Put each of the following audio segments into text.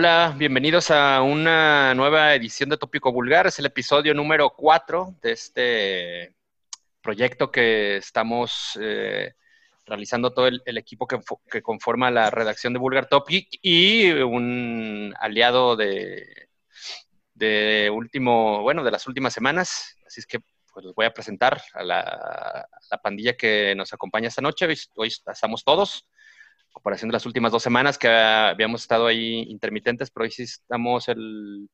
Hola, bienvenidos a una nueva edición de Tópico Vulgar. Es el episodio número 4 de este proyecto que estamos eh, realizando todo el, equipo que, conforma la redacción de Vulgar Topic y un aliado de, último, bueno, de las últimas semanas. Así es que pues les voy a presentar a la, pandilla que nos acompaña esta noche. Hoy, estamos todos, comparación de las últimas dos semanas que habíamos estado ahí intermitentes, pero hoy sí estamos el,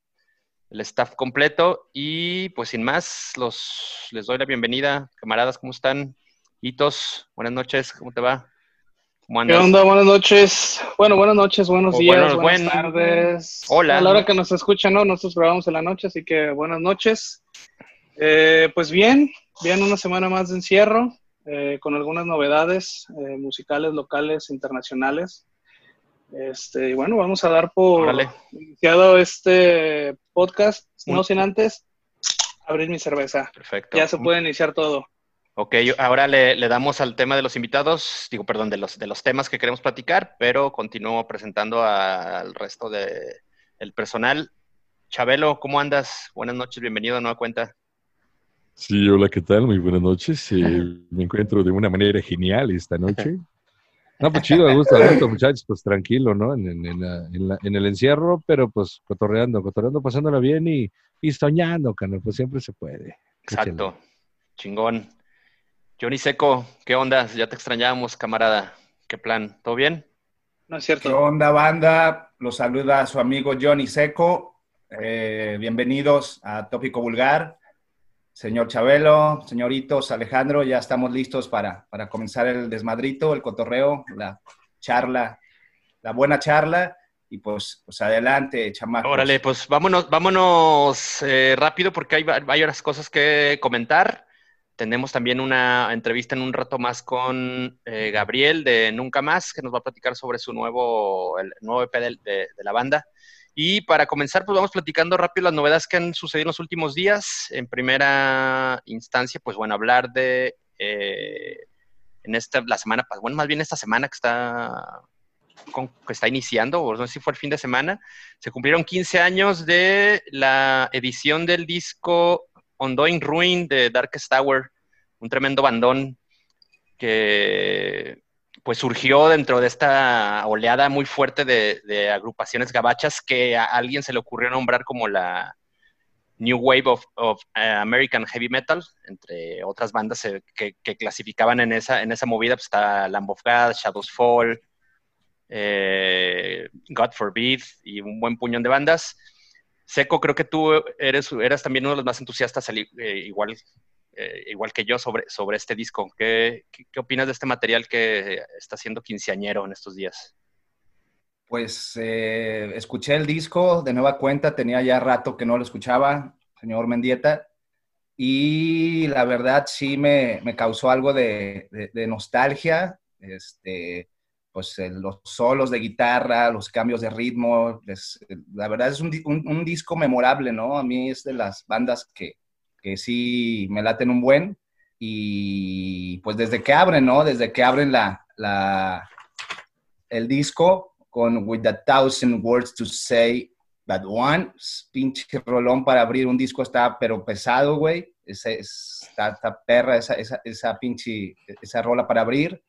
staff completo. Y pues sin más, los, les doy la bienvenida. Camaradas, ¿cómo están? Hitos, buenas noches, ¿cómo te va? ¿Cómo andas? ¿Qué onda? Buenas noches. Bueno, buenas noches, buenos días, buenas tardes. Hola. A la hora que nos escuchan, ¿no? Nosotros grabamos en la noche, así que buenas noches. Eh, pues bien, bien, una semana más de encierro, eh, con algunas novedades eh, musicales, locales, internacionales. Este, y bueno, vamos a dar por iniciado este podcast, no sin antes abrir mi cerveza. Perfecto. Ya se puede iniciar todo. Ok, ahora le, damos al tema de los invitados, digo, perdón, de los, de los temas que queremos platicar, pero continúo presentando al resto del personal. Chabelo, ¿cómo andas? Buenas noches, bienvenido a Nueva Cuenta. Sí, hola, ¿qué tal? Muy buenas noches. Eh, me encuentro de una manera genial esta noche. No, pues chido, me gusta, gusto, muchachos, pues tranquilo, ¿no? En, el encierro, pero pues cotorreando, cotorreando, pasándola bien y, y soñando, cano, pues siempre se puede. Exacto, chingón. Johnny Seco, ¿qué onda? Ya te extrañábamos, camarada. ¿Qué plan? ¿Todo bien? No es cierto. ¿Qué onda, banda? Los saluda su amigo Johnny Seco. Eh, bienvenidos a Tópico Vulgar. Señor Chabelo, señoritos, Alejandro, ya estamos listos para, para comenzar el desmadrito, el cotorreo, la charla, la buena charla. Y pues, pues adelante, chamacos. Órale, pues vámonos, vámonos eh, rápido porque hay varias cosas que comentar. Tenemos también una entrevista en un rato más con eh, Gabriel de Nunca Más, que nos va a platicar sobre su nuevo, el nuevo EP de la banda. Y para comenzar, pues vamos platicando rápido las novedades que han sucedido en los últimos días. En primera instancia, pues bueno, hablar de eh, en esta, la semana, bueno, más bien esta semana que está, que está iniciando, o no sé si fue el fin de semana, se cumplieron 15 años de la edición del disco Ondoing Ruin de Darkest Tower, un tremendo bandón que pues surgió dentro de esta oleada muy fuerte de, agrupaciones gabachas que a alguien se le ocurrió nombrar como la New Wave of, eh, American Heavy Metal, entre otras bandas eh, que, clasificaban en esa, en esa movida, pues está Lamb of God, Shadows Fall, eh, God Forbid y un buen puñón de bandas. Seco, creo que tú eres, eras también uno de los más entusiastas, igual eh, igual que yo, sobre, sobre este disco. ¿Qué, ¿Qué, opinas de este material que está siendo quinceañero en estos días? Pues eh, escuché el disco de nueva cuenta, tenía ya rato que no lo escuchaba, señor Mendieta, y la verdad sí me, me causó algo de, de, nostalgia, este, pues los solos de guitarra, los cambios de ritmo, la verdad es un, un, disco memorable, ¿no? A mí es de las bandas que, que sí me laten un buen. Y pues desde que abren, ¿no? Desde que abren la, la, el disco con With a Thousand Words to Say That One, pinche rolón para abrir un disco está pero pesado, güey. Esa, está, perra esa, esa, esa, pinche, esa rola para abrir.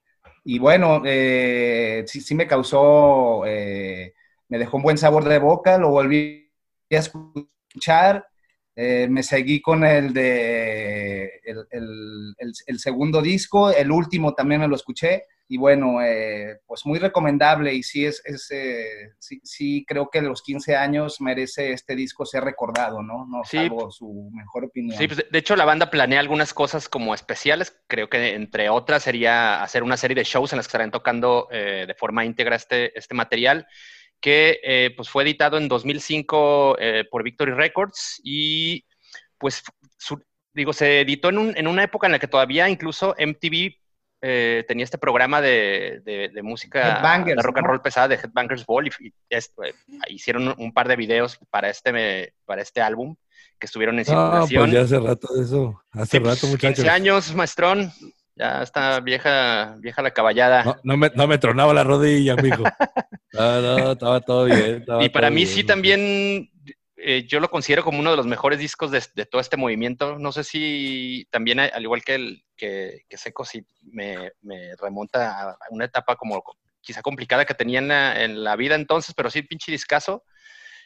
Y bueno, eh, sí, sí, me causó, eh, me dejó un buen sabor de boca, lo volví a escuchar eh, me seguí con el de el, segundo disco, el último también me lo escuché y bueno, eh, pues muy recomendable y sí, es, eh, sí, creo que los 15 años merece este disco ser recordado, ¿no? No sí, su mejor opinión. Sí, pues de hecho la banda planea algunas cosas como especiales, creo que entre otras sería hacer una serie de shows en las que estarán tocando de forma íntegra este, este material que eh, pues fue editado en 2005 eh, por Victory Records y pues digo, se editó en, un, en, una época en la que todavía incluso MTV eh, tenía este programa de, de, música de rock and roll pesada de Headbangers Ball y, hicieron un par de videos para este, para este álbum que estuvieron en circulación. pues ya hace rato eso, hace rato pues, muchachos. 15 años, maestrón, ya está vieja, vieja la caballada. No, me, no me tronaba la rodilla, amigo. No, no, estaba todo bien. y para mí sí también, eh, yo lo considero como uno de los mejores discos de, todo este movimiento. No sé si también, al igual que, el, que, Seco, sí me, remonta a una etapa como quizá complicada que tenía en la, vida entonces, pero sí, pinche discazo.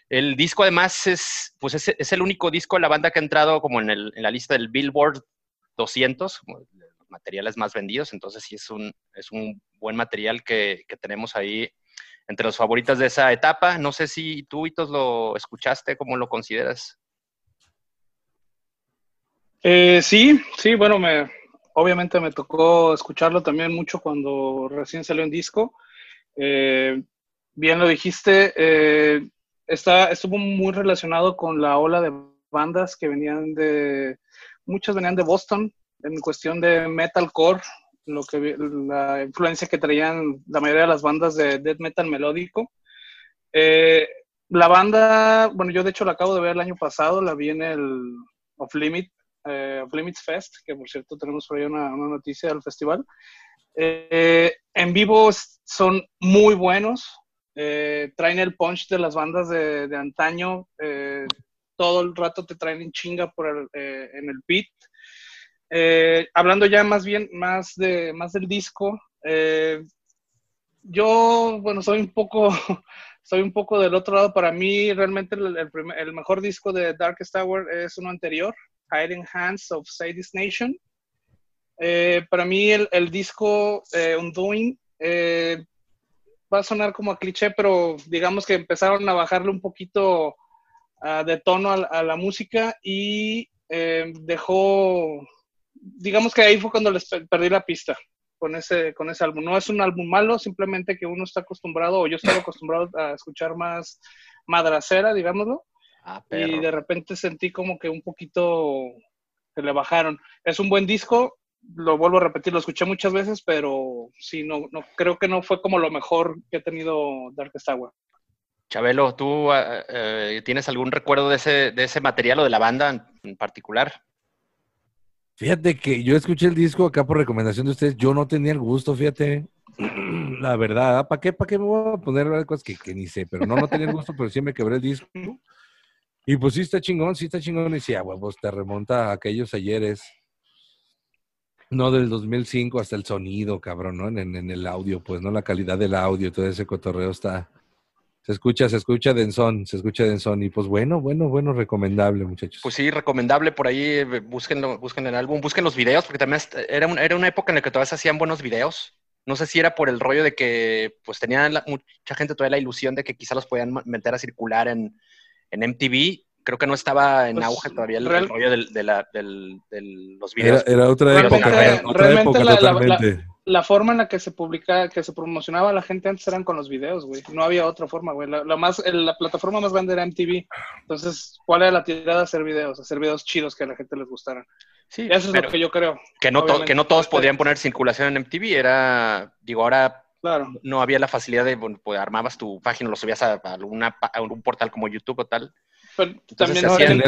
El disco además es, pues es, el único disco de la banda que ha entrado como en, en la lista del Billboard 200, los materiales más vendidos, entonces sí es un, es un buen material que, que tenemos ahí entre los favoritos de esa etapa. No sé si tú, Hitos, lo escuchaste, ¿cómo lo consideras? Eh, sí, sí, bueno, me, obviamente me tocó escucharlo también mucho cuando recién salió en disco. Eh, bien lo dijiste, eh, está, estuvo muy relacionado con la ola de bandas que venían de, muchas venían de Boston en cuestión de metalcore, lo que la influencia que traían la mayoría de las bandas de death metal melódico. Eh, la banda, bueno, yo de hecho la acabo de ver el año pasado, la vi en el Off Limit, eh, Limits Fest, que por cierto tenemos por ahí una, noticia del festival. Eh, en vivo son muy buenos, traen el punch de las bandas de, de antaño, todo el rato te traen en chinga por en el beat. Eh, hablando ya más bien más, de, más del disco, eh, yo, bueno, soy un poco, soy un poco del otro lado. Para mí, realmente el, mejor disco de Darkest Tower es uno anterior, Hiding Hands of Sadie's Nation. Eh, para mí, el, disco Undoing va a sonar como a cliché, pero digamos que empezaron a bajarle un poquito ah, de tono a, la música y dejó digamos que ahí fue cuando les perdí la pista con ese, con ese álbum. No es un álbum malo, simplemente que uno está acostumbrado, o yo estaba acostumbrado a escuchar más madracera, digámoslo. Ah, y de repente sentí como que un poquito se le bajaron. Es un buen disco, lo vuelvo a repetir, lo escuché muchas veces, pero sí, no, no creo que no fue como lo mejor que ha tenido Darkest Tower. Chabelo, ¿tú eh, eh, tienes algún recuerdo de ese, de ese material o de la banda en particular? Fíjate que yo escuché el disco acá por recomendación de ustedes. Yo no tenía el gusto, fíjate. La verdad, ¿para qué, para qué me voy a poner cosas que, ni sé? Pero no, no tenía el gusto, pero sí me quebré el disco. Y pues sí está chingón, sí está chingón. Y decía, huevos, te remonta a aquellos ayeres. No del 2005 hasta el sonido, cabrón, ¿no? En, en, el audio, pues, ¿no? La calidad del audio, todo ese cotorreo está, se escucha, se escucha Denzón, se escucha Denzón. Y pues bueno, bueno, bueno, recomendable, muchachos. Pues sí, recomendable por ahí, eh, busquen, busquen el álbum, busquen los videos, porque también era, era una época en la que todavía se hacían buenos videos. No sé si era por el rollo de que pues tenían mucha gente todavía la ilusión de que quizá los podían meter a circular en, en MTV. Creo que no estaba en pues, auge todavía el, rollo de, la, los videos. Era, otra época, otra época totalmente la forma en la que se publica, que se promocionaba la gente antes eran con los videos, güey. No había otra forma, güey. La, más, la plataforma más grande era MTV. Entonces, ¿cuál era la tirada? Hacer videos, hacer videos chidos que a la gente les gustaran. Sí, eso es lo que yo creo. Que no, que no todos podían poner circulación en MTV. Era, digo, ahora claro. no había la facilidad de, bueno, pues armabas tu página, lo subías a, a, a un portal como YouTube o tal también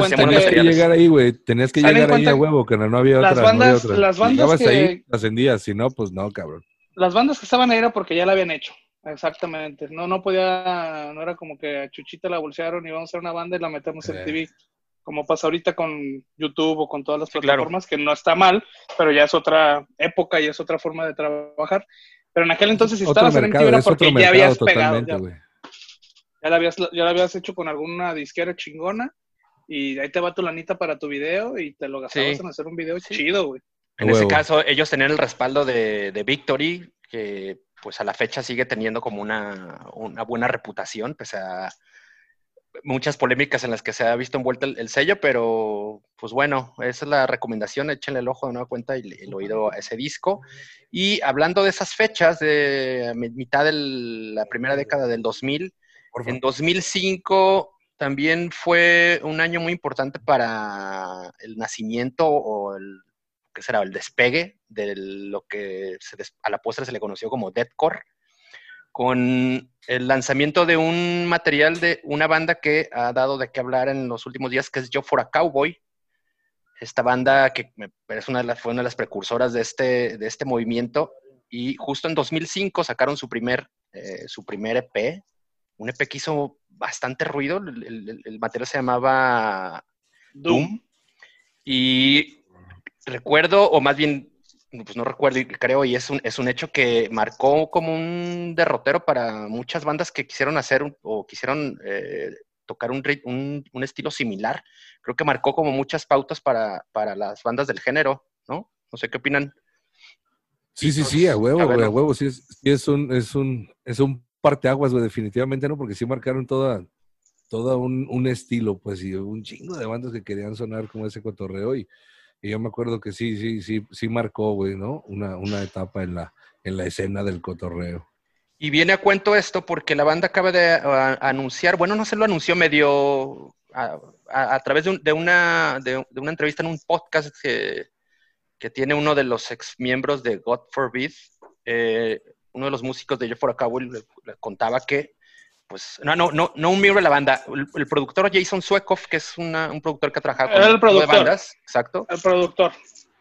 tenías, que llegar ahí, güey. Tenías que llegar ahí a huevo, que no había las otra. Bandas, Las bandas que... ahí, ascendías, si no, pues no, cabrón. Las bandas que estaban ahí era porque ya la habían hecho. Exactamente. No, no podía, no era como que a Chuchita la bolsearon y vamos a hacer una banda y la metemos en TV. Como pasa ahorita con YouTube o con todas las plataformas, que no está mal, pero ya es otra época y es otra forma de trabajar. Pero en aquel entonces, si estabas en MTV era porque ya habías pegado. Ya ya la habías, ya la habías hecho con alguna disquera chingona y ahí te va tu lanita para tu video y te lo gastabas en hacer un video chido, güey. En ese caso, ellos tenían el respaldo de, de, Victory, que pues a la fecha sigue teniendo como una, una, buena reputación, pese a muchas polémicas en las que se ha visto envuelto el, sello, pero pues bueno, esa es la recomendación, échenle el ojo de nueva cuenta y el oído a ese disco. Y hablando de esas fechas, de mitad de la primera década del 2000, en 2005 también fue un año muy importante para el nacimiento o el, ¿qué será? el despegue de lo que a la postre se le conoció como deathcore, con el lanzamiento de un material de una banda que ha dado de qué hablar en los últimos días, que es Yo for a Cowboy. Esta banda que parece una de las, fue una de las precursoras de este, de este movimiento y justo en 2005 sacaron su primer eh, su primer EP, un EP que hizo bastante ruido, el, material se llamaba Doom. y recuerdo, o más bien, pues no recuerdo, creo, y es un, es un hecho que marcó como un derrotero para muchas bandas que quisieron hacer o quisieron eh, tocar un, un, estilo similar. Creo que marcó como muchas pautas para, para las bandas del género, ¿no? No sé qué opinan. Sí, sí, sí, a huevo, a huevo, sí es, es un, es un, es un parteaguas, güey, definitivamente no, porque sí marcaron toda, todo un, un, estilo, pues, y un chingo de bandas que querían sonar como ese cotorreo, y, yo me acuerdo que sí, sí, sí, sí marcó, güey, ¿no? Una, una etapa en la, en la escena del cotorreo. Y viene a cuento esto porque la banda acaba de anunciar, bueno, no se lo anunció medio a, a, través de, de, una, de, una entrevista en un podcast que, que tiene uno de los ex miembros de God Forbid, eh, uno de los músicos de Jeff for le, le, contaba que, pues, no, no, no, no un miembro de la banda, el, productor Jason Suekoff, que es un productor que ha trabajado con el productor, de bandas, exacto. El productor.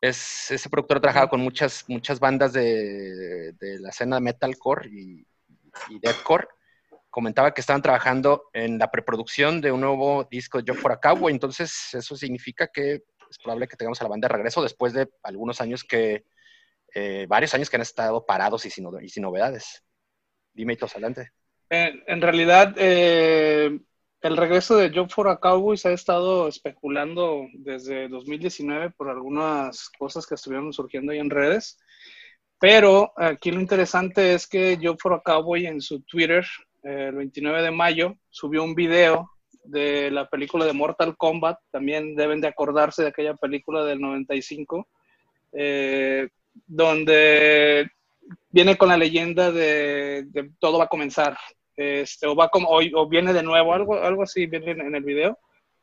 Es, ese productor ha trabajado con muchas, muchas bandas de, de la escena metalcore y, y deathcore. Comentaba que estaban trabajando en la preproducción de un nuevo disco de Jeff for a entonces eso significa que es probable que tengamos a la banda de regreso después de algunos años que, eh, varios años que han estado parados y sin, y sin novedades. Dime, Itos, adelante. En, realidad, eh, el regreso de Job for a Cowboys ha estado especulando desde 2019 por algunas cosas que estuvieron surgiendo ahí en redes. Pero aquí lo interesante es que Job for a Cowboy en su Twitter, eh, el 29 de mayo, subió un video de la película de Mortal Kombat, también deben de acordarse de aquella película del 95, eh, donde viene con la leyenda de, todo va a comenzar, este, o, va como, o, viene de nuevo, algo, algo así viene en, el video.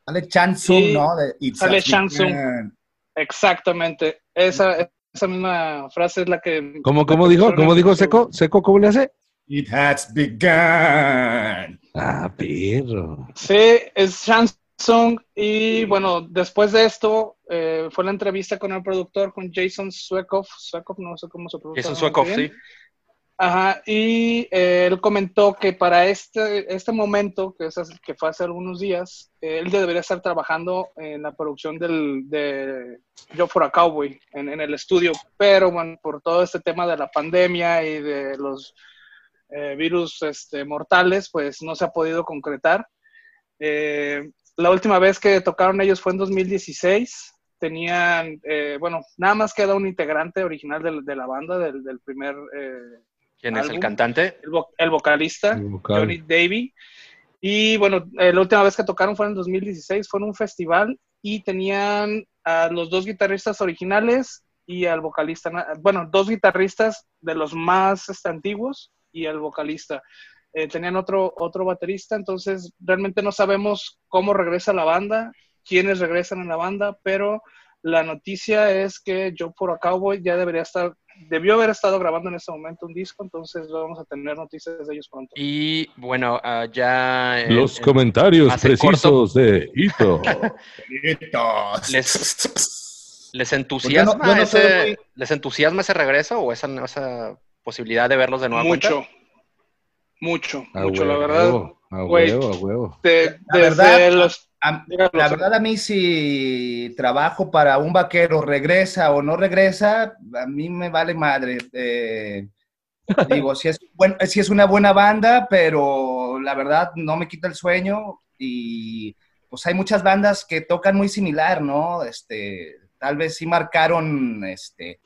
Sale Chansung, ¿no? sale Chansung. Exactamente. Esa, esa misma frase es la que... ¿Cómo, cómo dijo? ¿Cómo dijo Seco? ¿Seco cómo le hace? It has begun. Ah, perro. Sí, es Shansung. Y bueno, después de esto, eh, fue la entrevista con el productor, con Jason Suekoff. Suekoff, no sé cómo se pronuncia. Jason Suekoff, sí. Ajá, y eh, él comentó que para este, este momento, que, es, que fue hace algunos días, él debería estar trabajando en la producción del, de Yo for a Cowboy, en, en, el estudio, pero bueno, por todo este tema de la pandemia y de los eh, virus este, mortales, pues no se ha podido concretar. Eh, la última vez que tocaron ellos fue en 2016. Tenían, eh, bueno, nada más queda un integrante original de, la banda, del, primer... ¿Quién es el cantante? El, vocalista, Johnny Davy. Y bueno, la última vez que tocaron fue en 2016, fue en un festival y tenían a los dos guitarristas originales y al vocalista, bueno, dos guitarristas de los más este, antiguos y el vocalista. Eh, tenían otro, otro baterista, entonces realmente no sabemos cómo regresa la banda, quiénes regresan en la banda, pero la noticia es que Joe for a Cowboy ya debería estar, debió haber estado grabando en este momento un disco, entonces vamos a tener noticias de ellos pronto. Y bueno, ah, ya... Los comentarios precisos de Hito. les, ¿Les entusiasma, ese, ¿Les entusiasma ese regreso o esa, esa posibilidad de verlos de nuevo. Mucho, mucho, mucho, la verdad. A huevo, a huevo. la, verdad, a, la verdad, a mí si trabajo para un vaquero regresa o no regresa, a mí me vale madre. Eh, digo, si es, si es una buena banda, pero la verdad no me quita el sueño y pues hay muchas bandas que tocan muy similar, ¿no? Este, tal vez sí marcaron este,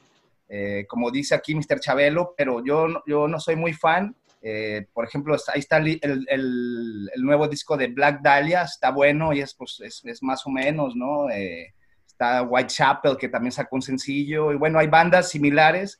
eh, como dice aquí Mr. Chabelo, pero yo, yo no soy muy fan. Eh, por ejemplo, ahí está el, el, nuevo disco de Black Dahlia, está bueno y es, pues, es, es más o menos, ¿no? Eh, está Whitechapel, que también sacó un sencillo, y bueno, hay bandas similares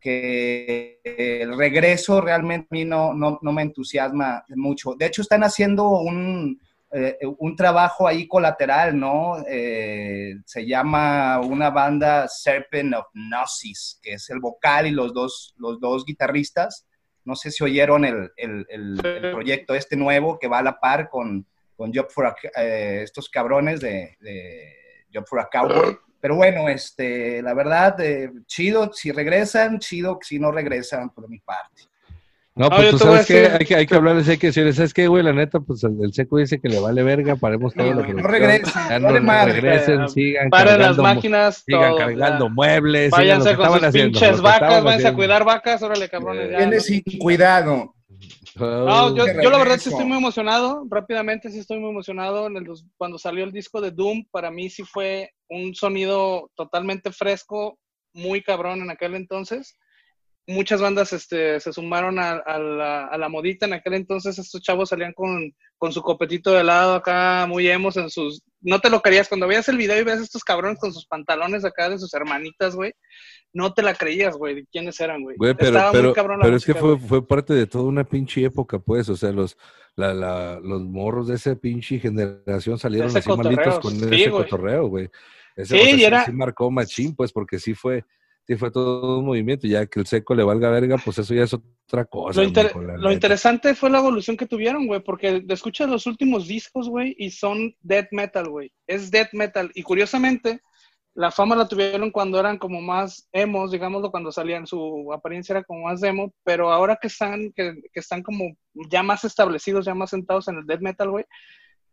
que el regreso realmente a mí no, no, no me entusiasma mucho. De hecho, están haciendo un, eh, un trabajo ahí colateral, ¿no? Eh, se llama una banda Serpent of Gnosis, que es el vocal y los dos, los dos guitarristas. No sé si oyeron el, el, proyecto este nuevo que va a la par con, con Job for eh, estos cabrones de, de, Job for a Cowboy. Pero bueno, este, la verdad, chido si regresan, chido si no regresan por mi parte. No, pues yo tú sabes que hay que, hay que hablarles, hay que decirles, ¿sabes qué, güey? La neta, pues el, el seco dice que le vale verga, paremos todo No, lo no que regresen, no, madre. regresen, sigan Paren las máquinas, sigan todo, cargando ya. muebles, sigan lo Váyanse que con estaban sus haciendo, pinches vacas, váyanse a cuidar vacas, órale, cabrones. ya, Viene no- sin cuidado. No, yo, yo la verdad sí estoy muy emocionado, rápidamente sí estoy muy emocionado. En el dos- cuando salió el disco de Doom, para mí sí fue un sonido totalmente fresco, muy cabrón en aquel entonces. Muchas bandas este, se sumaron a, a la, a la modita en aquel entonces. Estos chavos salían con, con su copetito de helado acá, muy emos en sus... No te lo creías, cuando veías el video y ves a estos cabrones con sus pantalones acá de sus hermanitas, güey, no te la creías, güey, de quiénes eran, güey. Güey, pero, Estaba muy pero, pero es que fue, fue parte de toda una pinche época, pues, o sea, los, la, la, los morros de esa pinche generación salieron así malitos con sí, ese güey. cotorreo, güey. Ese, Sí, o sea, y era- sí marcó machín, pues, porque sí fue, sí fue todo un movimiento, ya que el seco le valga verga, pues eso ya es otra cosa. Lo, inter- mijo, la lo neta. interesante fue la evolución que tuvieron, güey, porque escuchas los últimos discos, güey, y son death metal, güey. Es death metal. Y curiosamente, la fama la tuvieron cuando eran como más emos, digámoslo, cuando salían, su apariencia era como más emo, pero ahora que están, que, que están como ya más establecidos, ya más sentados en el death metal, güey,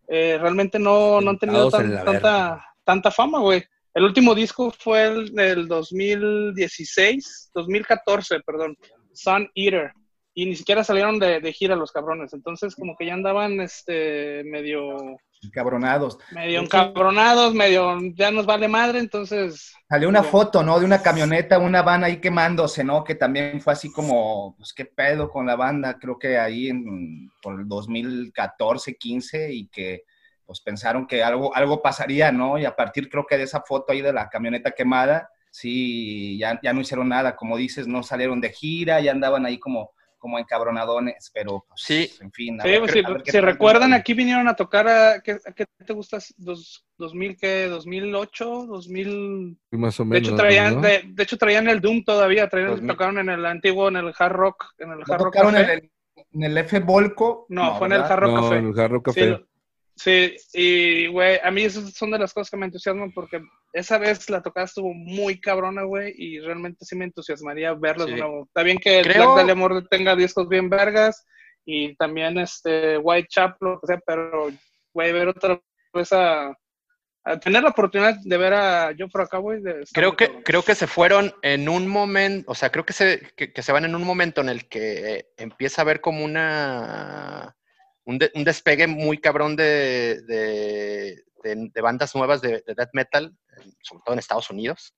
eh, realmente no, no han tenido tan- tanta, verga. tanta fama, güey. El último disco fue el del 2016, 2014, perdón, Sun Eater. Y ni siquiera salieron de, de gira los cabrones. Entonces, como que ya andaban este medio, Cabronados. medio encabronados, medio ya nos vale madre. Entonces, Salió una foto, ¿no? De una camioneta, una van ahí quemándose, ¿no? Que también fue así como, pues, ¿qué pedo con la banda? Creo que ahí en, por el 2014, 15, y que, pues, pensaron que algo, algo pasaría, ¿no? Y a partir, creo que de esa foto ahí de la camioneta quemada, sí, ya, ya no hicieron nada. Como dices, no salieron de gira, ya andaban ahí como, como encabronadones, pero, pues, Sí. en fin. a sí, ver pues, si, a ver qué si tal. recuerdan, aquí vinieron a tocar a, ¿qué, a qué te gustas? Dos, ¿2000 qué? ¿2008? ¿2000? Y Más o De menos. hecho, traían, ¿no? de, de hecho, traían el Doom todavía, traían, 2000. tocaron en el antiguo, en el Hard Rock, en el ¿No Hard Rock tocaron en el, en el F Volco? No, fue en el. Hard Rock No, Café. en el Jarro Sí, Café. Sí, y güey, a mí esas son de las cosas que me entusiasman porque esa vez la tocada estuvo muy cabrona, güey, y realmente sí me entusiasmaría verlos Sí. de nuevo. Está bien que el Creo- Black Dahlia tenga discos bien vergas y también este Whitechapel, que sea, pero güey, ver otra vez a, a tener la oportunidad de ver a yo por acá, güey. Creo que, creo que se fueron en un momento, o sea, creo que se, que, que se van en un momento en el que eh, empieza a haber como una un, de- un despegue muy cabrón de, de, bandas nuevas de, de death metal, sobre todo en Estados Unidos.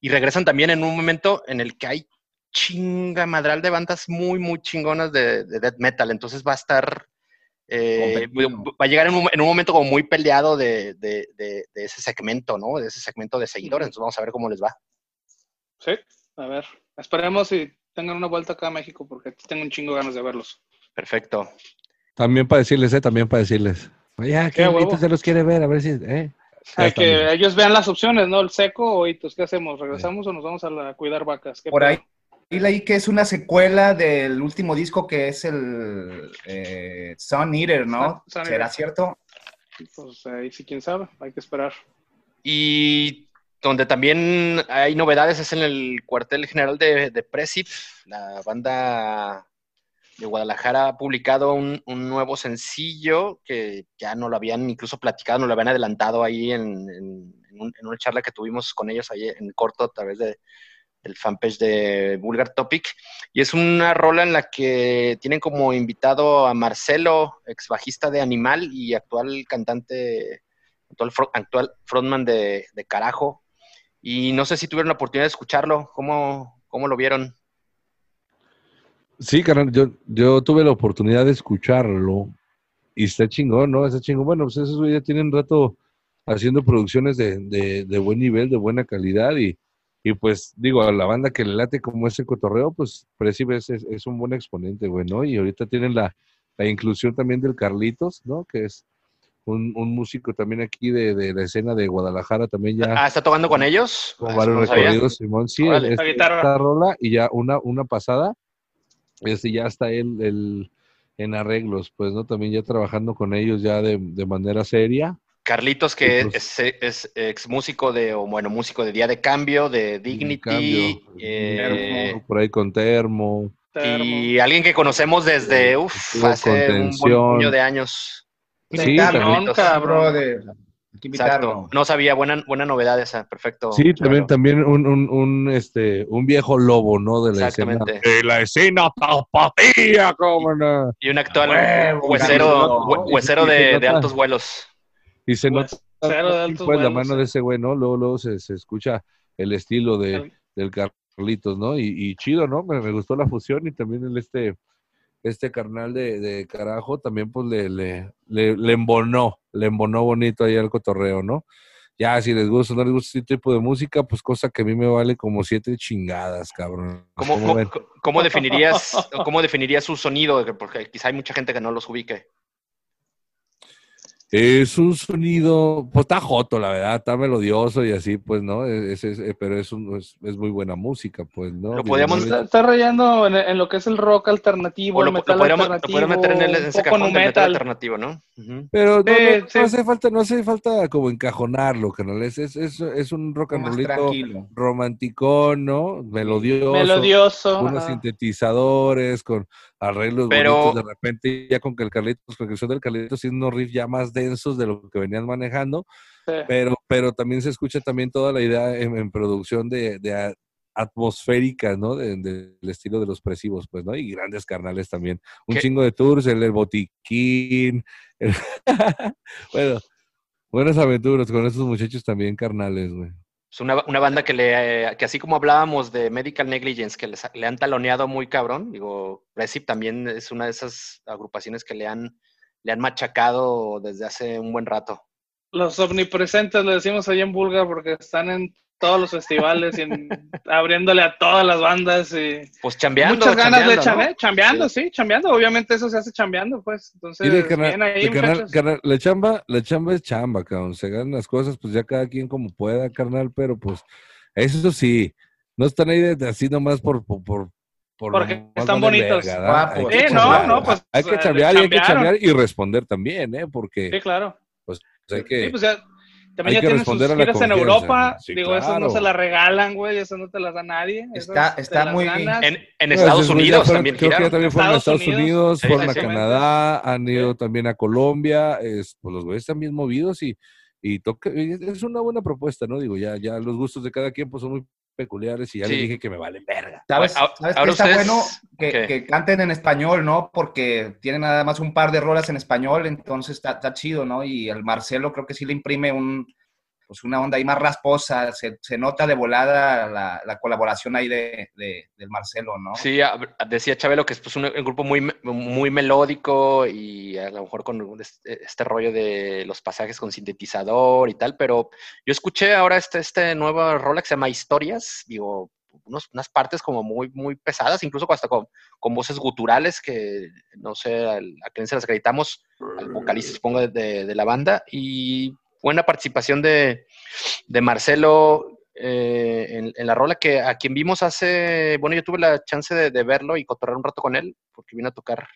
Y regresan también en un momento en el que hay chinga madral de bandas muy, muy chingonas de, de death metal. Entonces va a estar. eh, va a llegar en un, en un momento como muy peleado de, de- de- de ese segmento, ¿no? De ese segmento de seguidores. Entonces vamos a ver cómo les va. Sí, a ver, esperemos y tengan una vuelta acá a México porque tengo un chingo de ganas de verlos. Perfecto. También para decirles, ¿eh? También para decirles. Oye, ¿Qué, se los quiere ver? A ver si, ¿eh? Hay que ellos vean las opciones, ¿no? El seco o hitos. ¿Qué hacemos? ¿Regresamos o nos vamos a, la- a cuidar vacas? ¿Qué Por ahí y leí que es una secuela del último disco que es el eh, Sun Eater, ¿no? Sun- Sun ¿Será Eater. cierto? Pues ahí sí, quién sabe. Hay que esperar. Y donde también hay novedades es en el cuartel general de, de Presip. La banda de Guadalajara ha publicado un, un nuevo sencillo que ya no lo habían incluso platicado, no lo habían adelantado ahí en, en- en un- en una charla que tuvimos con ellos ahí en corto a través de, del fanpage de Vulgar Topic. Y es una rola en la que tienen como invitado a Marcelo, ex bajista de Animal y actual cantante actual, actual frontman de, de Carajo. Y no sé si tuvieron la oportunidad de escucharlo. ¿Cómo, cómo lo vieron? Sí, carnal, yo, yo tuve la oportunidad de escucharlo y está chingón, ¿no? Está chingón. Bueno, pues esos ya tienen rato haciendo producciones de, de, de buen nivel, de buena calidad y, y pues digo, a la banda que le late como ese cotorreo, pues Precibe es, es, es un buen exponente, güey, ¿no? Y ahorita tienen la, la inclusión también del Carlitos, ¿no? Que es un, un músico también aquí de, de la escena de Guadalajara, también ya Ah, ¿está tocando con ellos? con Ah, varios no recorridos, Simón, sí, Órale. esta rola y ya una, una pasada, este ya está él, él en arreglos, pues, ¿no? También ya trabajando con ellos ya de, de manera seria. Carlitos, que pues. es, es ex músico de, o bueno, músico de Día de Cambio, de Dignity. Cambio, eh, por ahí con Termo, Y alguien que conocemos desde, uff, hace un buen año de años. Sí, cabrón, cabrón. Exacto. No sabía, buena, buena novedad esa, perfecto. Sí, también, también un, un, un, este, un viejo lobo, ¿no? De la escena. De la escena tapatía, cómo no. Y un actual huesero, huesero de, de, altos vuelos. Y se nota pues, la mano de ese güey, ¿no? Luego, luego se, se escucha el estilo de, del Carlitos, ¿no? Y, y chido, ¿no? Me, me, gustó la fusión y también el este este carnal de, de carajo también pues le, le, le, embonó, le embonó bonito ahí al cotorreo, ¿no? Ya, si les gusta o no les gusta este tipo de música, pues cosa que a mí me vale como siete chingadas, cabrón. ¿Cómo, cómo, ¿cómo definirías, ¿Cómo definirías su sonido? Porque quizá hay mucha gente que no los ubique. Es un sonido, pues está joto, la verdad, está melodioso y así, pues, ¿no? Es, es, eh, pero es, un, es, muy buena música, pues, ¿no? Lo podíamos... Está, rayando en, lo que es el rock alternativo, lo, el metal alternativo. Lo meter en, el, en ese cajón de metal alternativo, ¿no? Pero no, no, hace falta, no hace falta como encajonarlo, canal. Es, es, es, un rock and rollito romántico, ¿no? Melodioso. Melodioso. Unos sintetizadores, con arreglos pero, bonitos de repente, ya con que el Carlitos, con que del Carlitos tiene unos riffs ya más densos de lo que venían manejando, pero, pero también se escucha también toda la idea en, producción de, de atmosférica, ¿no? Del de, estilo de los presivos, pues, ¿no? Y grandes carnales también. Un chingo de tours, el, el botiquín. bueno, buenas aventuras con esos muchachos también carnales, güey. Es una, una, banda que le, que así como hablábamos de Medical Negligence, que les, le han taloneado muy cabrón, digo, Recip también es una de esas agrupaciones que le han, le han machacado desde hace un buen rato. Los omnipresentes, le decimos allá en Bulga, porque están en todos los festivales y abriéndole a todas las bandas y pues chambeando muchas ganas de chambear, chambeando sí. chambeando obviamente eso se hace chambeando pues entonces carnal, la chamba la chamba es chamba cabrón se ganan las cosas pues ya cada quien como pueda carnal pero pues eso sí no están ahí así nomás por, por, por porque están bonitos. Eh, no, no, pues. Hay que chambear y hay que chambear y responder también, ¿eh? Porque. Sí, claro. Pues hay que. Sí, pues ya, también ya tienen sus giras en Europa. Digo, eso no se la regalan, güey. Eso no te las da nadie. Está, está muy bien. En, en Estados Unidos también Creo que también fueron a Estados Unidos, fueron a Canadá, han ido también a Colombia. Es, pues los güeyes están bien movidos y, y toca, es una buena propuesta, ¿no? Digo, ya, ya los gustos de cada quien pues, son muy peculiares y ya les dije que me valen verga. ¿Sabes, ¿sabes ahora está bueno que, que, canten en español, ¿no? Porque tienen nada más un par de rolas en español, entonces está, está chido, ¿no? Y el Marcelo creo que sí le imprime un, pues una onda ahí más rasposa, se, se nota de volada la, la colaboración ahí de, de, del Marcelo, ¿no? Sí, decía Chabelo que es pues, un, un, grupo muy, muy melódico y a lo mejor con este, este, rollo de los pasajes con sintetizador y tal, pero yo escuché ahora este, este nuevo rola que se llama Historias, digo, unos, unas partes como muy, muy pesadas, incluso hasta con, con voces guturales que no sé a, quién se las acreditamos, al vocalista supongo de, de la banda, y buena participación de, de Marcelo eh, en, en, la rola que a quien vimos hace, bueno, yo tuve la chance de, de verlo y cotorrear un rato con él, porque vino a tocar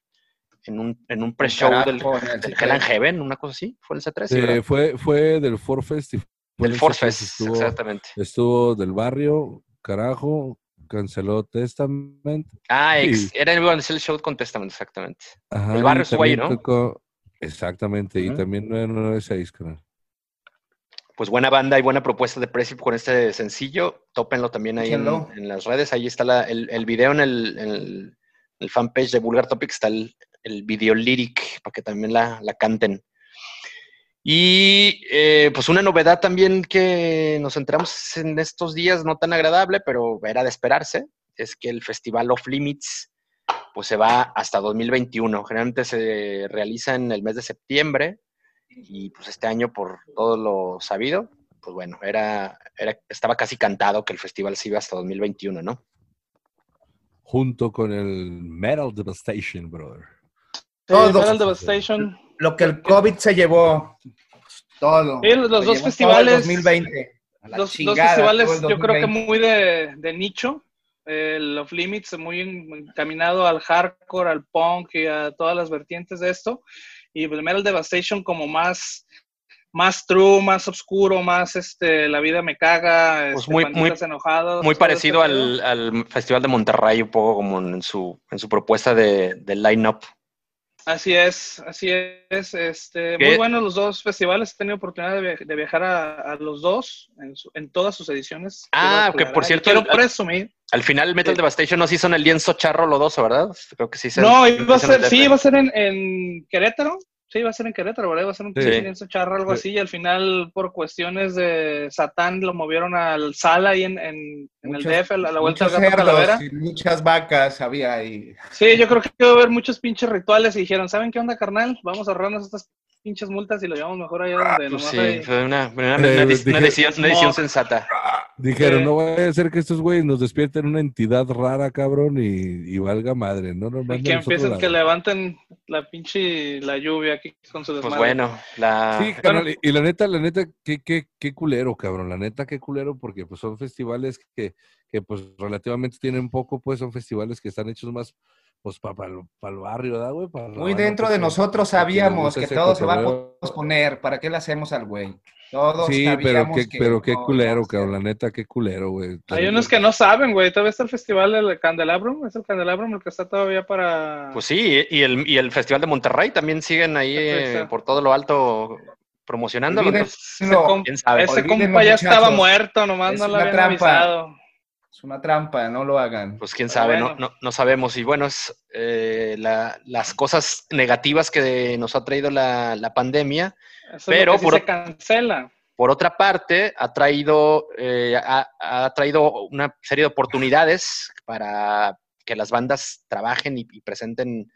en un, en un pre-show del, del Hell and Heaven, una cosa así, fue en el C3. Eh, fue, fue del Ford Fest. Del Ford Fest, estuvo, exactamente. Estuvo del barrio, carajo, canceló Testament. Ah, ex, era el, el show con Testament, exactamente. Ajá, el barrio estuvo ahí, ¿no? Tocó, exactamente, uh -huh. y también 996, canal pues buena banda y buena propuesta de precio con este sencillo. Tópenlo también ahí en, en, las redes. Ahí está la, el, el, video en el, en el, el, fanpage de Vulgar Topic, está el, video lyric para que también la, la canten. Y eh, pues una novedad también que nos enteramos en estos días, no tan agradable, pero era de esperarse, es que el Festival of Limits pues se va hasta 2021. Generalmente se realiza en el mes de septiembre, y pues este año por todo lo sabido, pues bueno, era, era, estaba casi cantado que el festival se iba hasta 2021, ¿no? Junto con el Metal Devastation, brother. Todo. Metal Devastation. Lo que el COVID se llevó. Todo. Sí, los, dos festivales. 2020. Los dos festivales, yo creo que muy de, de nicho. El Off Limits, muy encaminado al hardcore, al punk y a todas las vertientes de esto y pues Metal Devastation como más más true, más oscuro, más este, la vida me caga, Pues este, muy- banditas enojados, Muy parecido al, al Festival de Monterrey, un poco como en su, en su propuesta de, de line-up. Así es, así es. Este, ¿Qué? muy buenos los dos festivales. He tenido oportunidad de, via- de viajar a, a los dos en, su- en todas sus ediciones. Ah, que por cierto, Quiero el- presumir. Al final, Metal Sí. Devastation no se hizo en el lienzo charro lodoso, ¿verdad? Creo que sí se No, iba a ser, sí, iba a ser en, en Querétaro. Sí, iba a ser en Querétaro, ¿verdad? Iba a ser un Sí. charro, algo Sí. así. Y al final, por cuestiones de Satán, lo movieron al sala ahí en, en, en el DF, a la vuelta del gato calavera. y muchas vacas había ahí. Sí, yo creo que iba a haber muchos pinches rituales y dijeron, ¿saben qué onda, carnal? Vamos a ahorrarnos estas pinches multas y lo llevamos mejor allá donde Pues nomás sí, hay- fue una, una- Eh, una una decisión, una decisión Smog. sensata. Dijeron, no vaya a ser que estos güeyes nos despierten una entidad rara, cabrón, y, y valga madre, ¿no? Nos Y que empiecen, la- que levanten la pinche la lluvia aquí con su Pues desmadre. bueno, la... Sí, carnal, y, y la neta, la neta, qué, qué, qué culero, cabrón, la neta, qué culero, porque pues son festivales que, que pues relativamente tienen poco, pues son festivales que están hechos más, pues para el barrio, ¿verdad, güey? Muy dentro pues, de nosotros sabíamos que todo se va a posponer. ¿Para qué le hacemos al güey? Todos Sí, pero sabíamos qué, que pero qué no culero, cabrón, la neta, qué culero, güey. Hay unos que no saben, güey. Todavía está el festival del Candelabrum. Es el Candelabrum el que está todavía para. Pues sí, y el, y el Festival de Monterrey también siguen ahí eh, por todo lo alto promocionándolo. Entonces, ese, compa ya estaba muerto, nomás Es no lo habían trampa. avisado. Es una trampa, no lo hagan. Pues quién sabe, bueno. no, no, no sabemos. Y bueno, es eh, la- las cosas negativas que nos ha traído la, la pandemia. Eso es Pero lo que sí por se cancela. Por otra parte, ha traído, eh, ha, ha traído una serie de oportunidades para que las bandas trabajen y, y presenten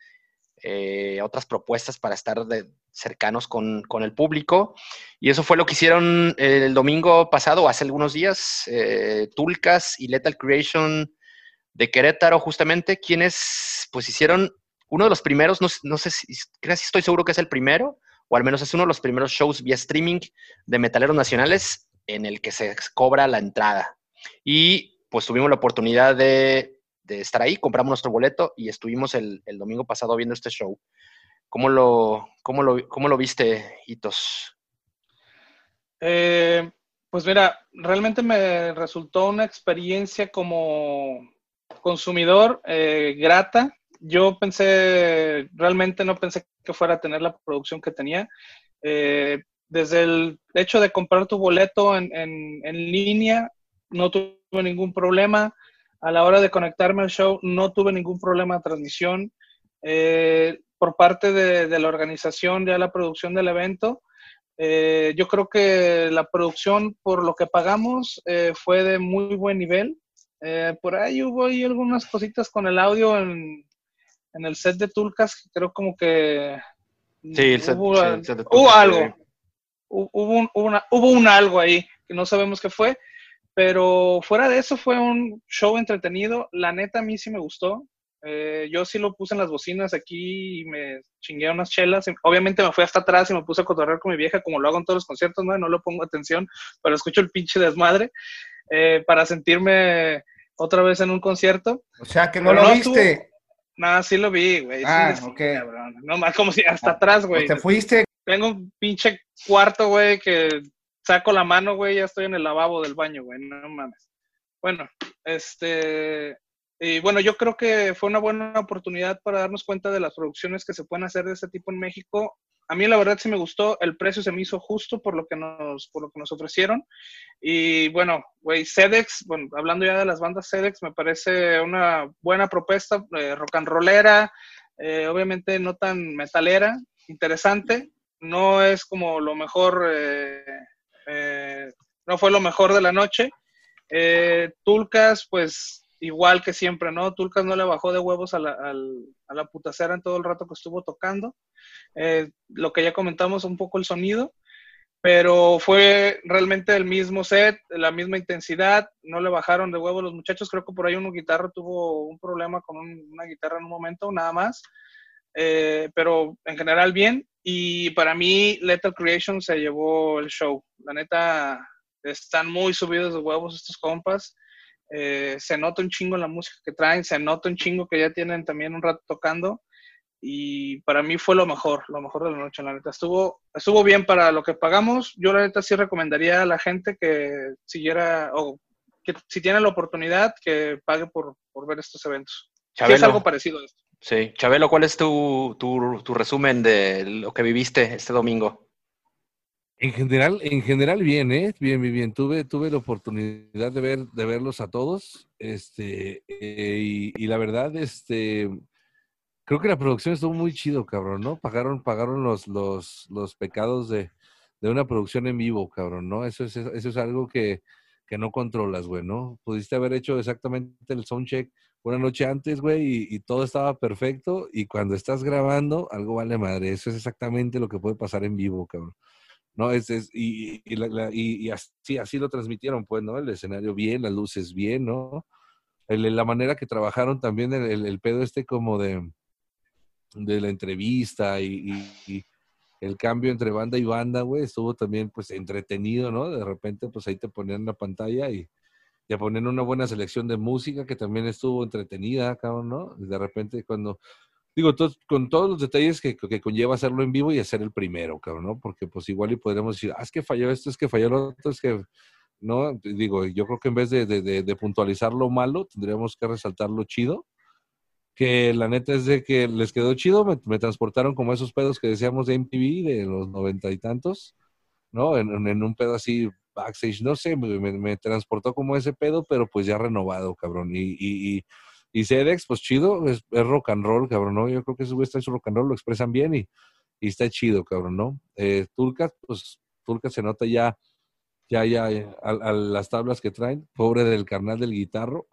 eh, otras propuestas para estar de- cercanos con, con el público. Y eso fue lo que hicieron el domingo pasado, hace algunos días, eh, Tulcas y Lethal Creation de Querétaro, justamente, quienes pues hicieron uno de los primeros, no, no sé si, casi estoy seguro que es el primero, o al menos es uno de los primeros shows vía streaming de metaleros nacionales en el que se cobra la entrada. Y pues tuvimos la oportunidad de, de estar ahí, compramos nuestro boleto y estuvimos el, el domingo pasado viendo este show. ¿Cómo lo, cómo lo, cómo lo viste, Hitos? Eh, pues mira, realmente me resultó una experiencia como consumidor eh, grata. Yo pensé, realmente no pensé que fuera a tener la producción que tenía. Eh, desde el hecho de comprar tu boleto en, en- línea, no tuve ningún problema. A la hora de conectarme al show, no tuve ningún problema de transmisión. Por parte de, de la organización, ya la producción del evento, eh, yo creo que la producción, por lo que pagamos, eh, fue de muy buen nivel. Eh, por ahí hubo ahí algunas cositas con el audio en, en el set de Tulcas, que creo como que Sí, el set- hubo, sí, el set de hubo Tulcas, algo. sí. Hu- Hubo un, hubo una- hubo un algo ahí que no sabemos qué fue, pero fuera de eso fue un show entretenido. La neta a mí sí me gustó. Eh, yo sí lo puse en las bocinas aquí y me chingué unas chelas. Obviamente me fui hasta atrás y me puse a cotorrear con mi vieja, como lo hago en todos los conciertos, ¿no? No le pongo atención, pero escucho el pinche desmadre eh, para sentirme otra vez en un concierto. O sea, que no Pero lo no viste. Nada, sí lo vi, güey. sí, Ah, es- ok. cabrón. No más, como si hasta atrás, güey. Pues te fuiste. Tengo un pinche cuarto, güey, que saco la mano, güey, ya estoy en el lavabo del baño, güey, no mames. Bueno, este, y bueno, yo creo que fue una buena oportunidad para darnos cuenta de las producciones que se pueden hacer de este tipo en México. A mí la verdad sí me gustó, el precio se me hizo justo por lo que nos, por lo que nos ofrecieron. Y bueno, güey, Sedex, bueno, hablando ya de las bandas Sedex, me parece una buena propuesta, eh, rock and rollera, eh, obviamente no tan metalera, interesante. No es como lo mejor, eh, no fue lo mejor de la noche. Tulcas, pues igual que siempre, ¿no? Tulcas no le bajó de huevos a la, a la putacera en todo el rato que estuvo tocando. Eh, lo que ya comentamos, un poco el sonido, pero fue realmente el mismo set, la misma intensidad, no le bajaron de huevos los muchachos. Creo que por ahí uno guitarra tuvo un problema con un- una guitarra en un momento, nada más. Eh, pero en general bien. Y para mí, Lethal Creation se llevó el show. La neta, están muy subidos de huevos estos compas. Eh, se nota un chingo la música que traen, se nota un chingo que ya tienen también un rato tocando. y para mí fue lo mejor, lo mejor de la noche, la neta. Estuvo, estuvo bien para lo que pagamos. Yo la neta sí recomendaría a la gente que siguiera, o que si tiene la oportunidad, que pague por, por ver estos eventos. Sí, es algo parecido a esto. Sí, Chabelo, ¿cuál es tu, tu, tu, resumen de lo que viviste este domingo? En general, en general bien, ¿eh? Bien, bien, bien. Tuve, tuve la oportunidad de ver, de verlos a todos, este, eh, y, y, la verdad, este, creo que la producción estuvo muy chido, cabrón, ¿no? Pagaron, pagaron los, los, los pecados de, de una producción en vivo, cabrón, ¿no? Eso es, eso es algo que, que no controlas, güey, ¿no? Pudiste haber hecho exactamente el soundcheck una noche antes, güey, y, todo estaba perfecto, y cuando estás grabando, algo vale madre. Eso es exactamente lo que puede pasar en vivo, cabrón. ¿No? Es, es y, y, la, y, y, así, así lo transmitieron, pues, ¿no? El escenario bien, las luces bien, ¿no? El, la manera que trabajaron también el, el, pedo este como de, de la entrevista y, y, el cambio entre banda y banda, güey, estuvo también pues entretenido, ¿no? De repente pues ahí te ponían la pantalla y te ponían una buena selección de música que también estuvo entretenida, cabrón, ¿no? De repente cuando, digo, con todos los detalles que, que, conlleva hacerlo en vivo y hacer el primero, cabrón, ¿no? Porque pues igual y podríamos decir, ah, es que falló esto, es que falló lo otro, es que, ¿no? Digo, yo creo que en vez de, de, de, de puntualizar lo malo, tendríamos que resaltar lo chido que la neta es de que les quedó chido, me, me, transportaron como esos pedos que decíamos de MTV de los noventa y tantos, ¿no? En, en, un pedo así backstage, no sé, me, me, transportó como ese pedo, pero pues ya renovado, cabrón. Y, y, y, y Cedex, pues chido, es, es, rock and roll, cabrón, ¿no? Yo creo que esos güeyes traen su rock and roll, lo expresan bien y, y está chido, cabrón, ¿no? Eh, Turcas, pues Turcas se nota ya, ya, ya, a, a las tablas que traen, pobre del carnal del guitarro